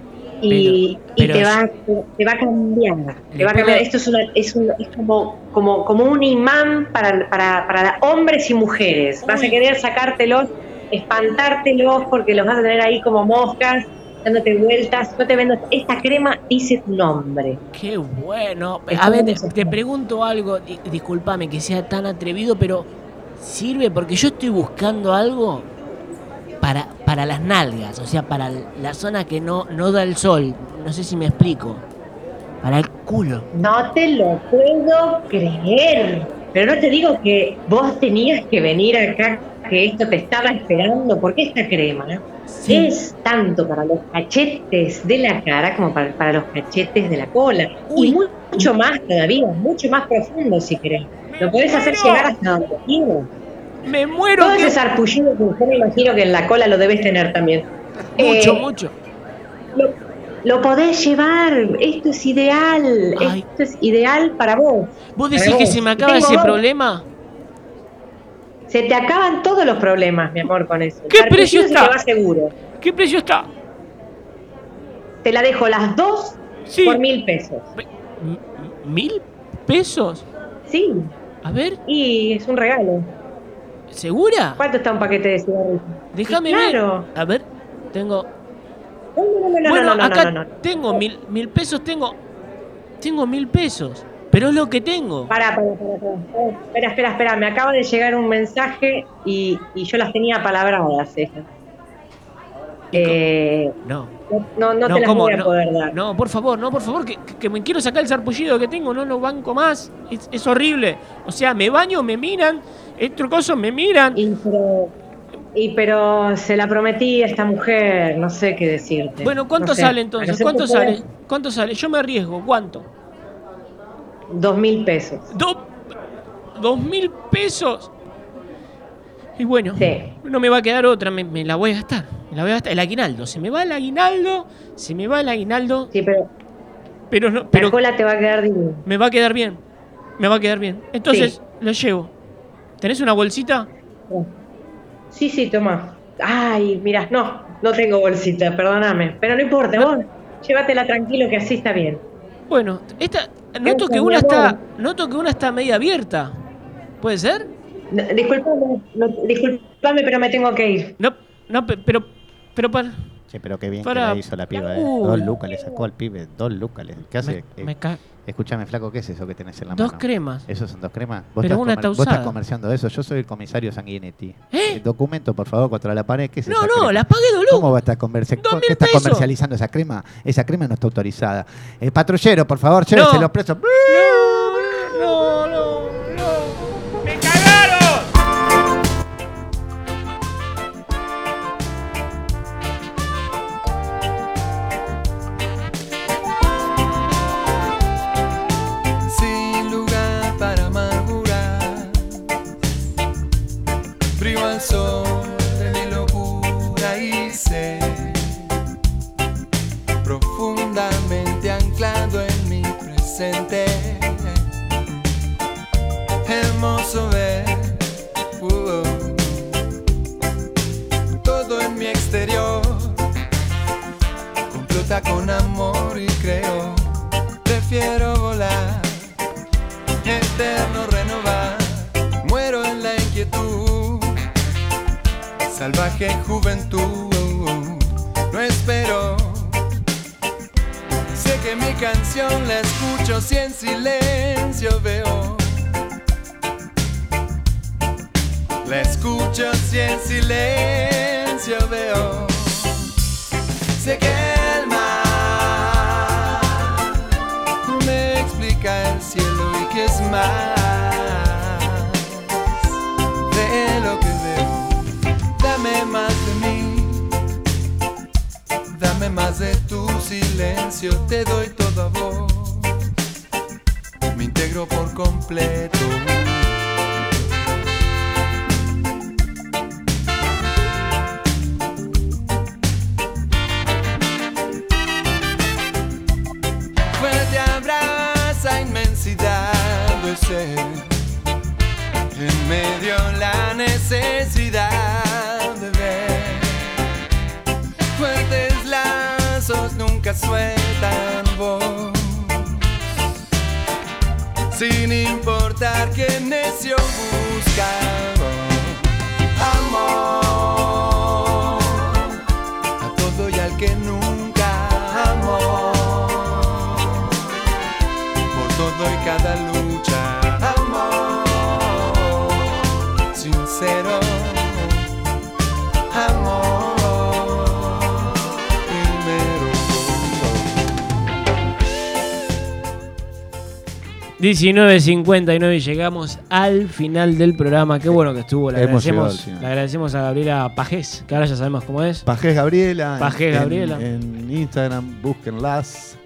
Y, Pero- y te, va, te va a cambiar. Te va a cambiar. Esto es, una, es, un- es como, como, como un imán para, para, para hombres y mujeres. Vas a querer sacártelos, espantártelos porque los vas a tener ahí como moscas, dándote vueltas. No te vendo. Esta crema dice tu nombre. Qué bueno. A ver, te, te pregunto algo. di- Discúlpame que sea tan atrevido, pero ¿sirve? Porque yo estoy buscando algo para, para las nalgas. O sea, para la zona que no, no da el sol. No sé si me explico. Para el culo. No te lo puedo creer. Pero no te digo que vos tenías que venir acá, que esto te estaba esperando, porque esta crema es tanto para los cachetes de la cara como para, para los cachetes de la cola. Y mu- mucho más todavía, mucho más profundo si querés. Lo podés hacer llegar hasta donde quieras. Me muero. Todo que- ese sarpullido que yo me imagino que en la cola lo debes tener también. Mucho, Eh, mucho. Lo, lo podés llevar, esto es ideal, Ay. esto es ideal para vos. ¿Vos decís que vos. se me acaba Tengo ese problema? Se te acaban todos los problemas, mi amor, con eso. ¿Qué precio se está? te va seguro. ¿Qué precio está? Te la dejo las dos Sí. por mil pesos. ¿Mil pesos? Sí. A ver, Y es un regalo. ¿segura? ¿Cuánto está un paquete de cigarrillos? Déjame claro. ver. A ver, tengo. No, no, no, no, bueno, no, no, acá no, no, no. tengo mil, mil pesos, tengo. Tengo mil pesos. Pero es lo que tengo. Pará, pará, pará, espera, espera, espera. Me acaba de llegar un mensaje y, y yo las tenía palabradas esas. Eh, No. no, no, te las voy a No, poder dar. No, por favor, no, por favor, que, que- me quiero sacar el sarpullido que tengo, no lo banco más. Es, es horrible. O sea, me baño, me miran, estos cosas me miran. Y pero, y pero se la prometí a esta mujer, no sé qué decirte. Bueno, ¿cuánto No sé, sale entonces? ¿Cuánto sale? ¿Cuánto sale? Yo me arriesgo, ¿cuánto? Dos mil pesos. Do- ¿Dos mil pesos? Y bueno, Sí. no me va a quedar otra, me, me la voy a gastar. Me la voy a gastar. El aguinaldo, se me va el aguinaldo, se me va el aguinaldo. Sí, pero Pero no, la pero cola te va a quedar divina. me va a quedar bien. Me va a quedar bien. Entonces, Sí. lo llevo. ¿Tenés una bolsita? Sí, sí, toma. Ay, mira, no, no tengo bolsita, perdóname. Pero no importa, vos llévatela tranquilo que así está bien. Bueno, esta noto que una está noto que una está media abierta. ¿Puede ser? No, disculpame, no, disculpame, pero me tengo que ir. No, no, pe- pero pero para Che, pero qué bien Para- que la hizo la piba, eh. Dos lucas le sacó al pibe, dos lucas. le- ¿Qué hace? me, Eh, me ca- Escúchame, flaco, ¿qué es eso que tenés en la Dos mano? cremas. ¿Esos son dos cremas? ¿Vos, Pero estás, una está vos estás comerciando eso? Yo soy el comisario Sanguinetti. Eh, documento, por favor, contra la pared. ¿Qué es No, esa no, crema? la pagué de ¿Cómo va a estar comerci- Dos ¿Qué mil está pesos. comercializando esa crema? Esa crema no está autorizada. Eh, patrullero, por favor, llévese No. los presos. No, Frío Con amor y creo. Prefiero volar, eterno renovar. Muero en la inquietud, salvaje juventud. No espero Sé que mi canción la escucho si en silencio veo. La escucho si en silencio veo. Sé que el cielo y que es más de lo que veo. Dame más de mí. Dame más de tu silencio, te doy toda voz. Me integro por completo. En medio la necesidad de ver fuertes lazos nunca sueltan voz. Sin importar que necio busca 19.59 y llegamos al final del programa. Qué bueno que estuvo. Le Hemos llegado agradecemos, al final. le agradecemos a Gabriela Pajés, que ahora ya sabemos cómo es. Pajés Gabriela. Pajés en- Gabriela. En, Instagram, búsquenlas.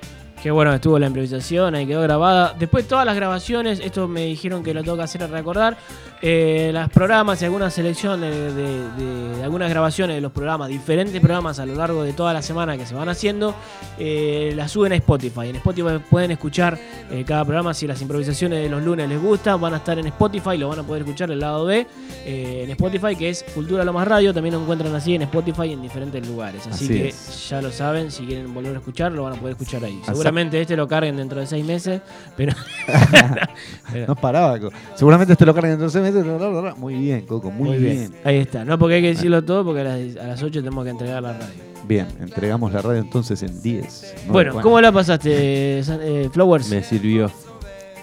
Qué bueno que estuvo la improvisación, ahí quedó grabada. Después todas las grabaciones, esto me dijeron que lo tengo que hacer a recordar. Eh, los programas y algunas selecciones de, de- de algunas grabaciones de los programas, diferentes programas a lo largo de toda la semana que se van haciendo, eh, las suben a Spotify. En Spotify pueden escuchar eh, cada programa si las improvisaciones de los lunes les gustan, van a estar en Spotify, lo van a poder escuchar el lado B eh, en Spotify, que es Cultura Lo Más Radio. También lo encuentran así en Spotify en diferentes lugares. Así, Así que es. ya lo saben, si quieren volver a escuchar, lo van a poder escuchar ahí. Seguramente este lo carguen dentro de seis meses, pero. *laughs* *laughs* No paraba. Seguramente este lo cargan dentro de seis meses. Muy bien, Coco, muy, bien. Ahí está. No porque hay que decirlo todo, porque a las, a las 8 tenemos que entregar la radio. Bien, entregamos la radio entonces en 10. nueve, Bueno, ¿cómo la pasaste, eh, Flowers? Me sirvió.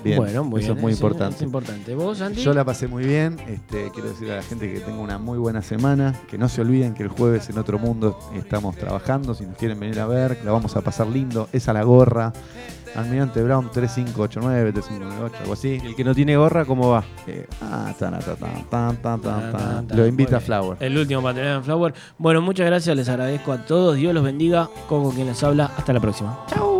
Bien, Bueno, muy eso bien, es muy eso importante. es importante. ¿Vos, Santi? Yo la pasé muy bien. Este, quiero decir a la gente que tenga una muy buena semana. Que no se olviden que el jueves en otro mundo estamos trabajando. Si nos quieren venir a ver, la vamos a pasar lindo. Es a la gorra. Almirante Brown 3589, 3598, algo así. El que no tiene gorra, ¿cómo va? Eh, ah, tan, tan, tan, tan, tan, tan, Tan, tan. tan, Lo invita bien. Flower. El último para tener en Flower. Bueno, muchas gracias, les agradezco a todos. Dios los bendiga. Coco quien les habla. Hasta la próxima. todo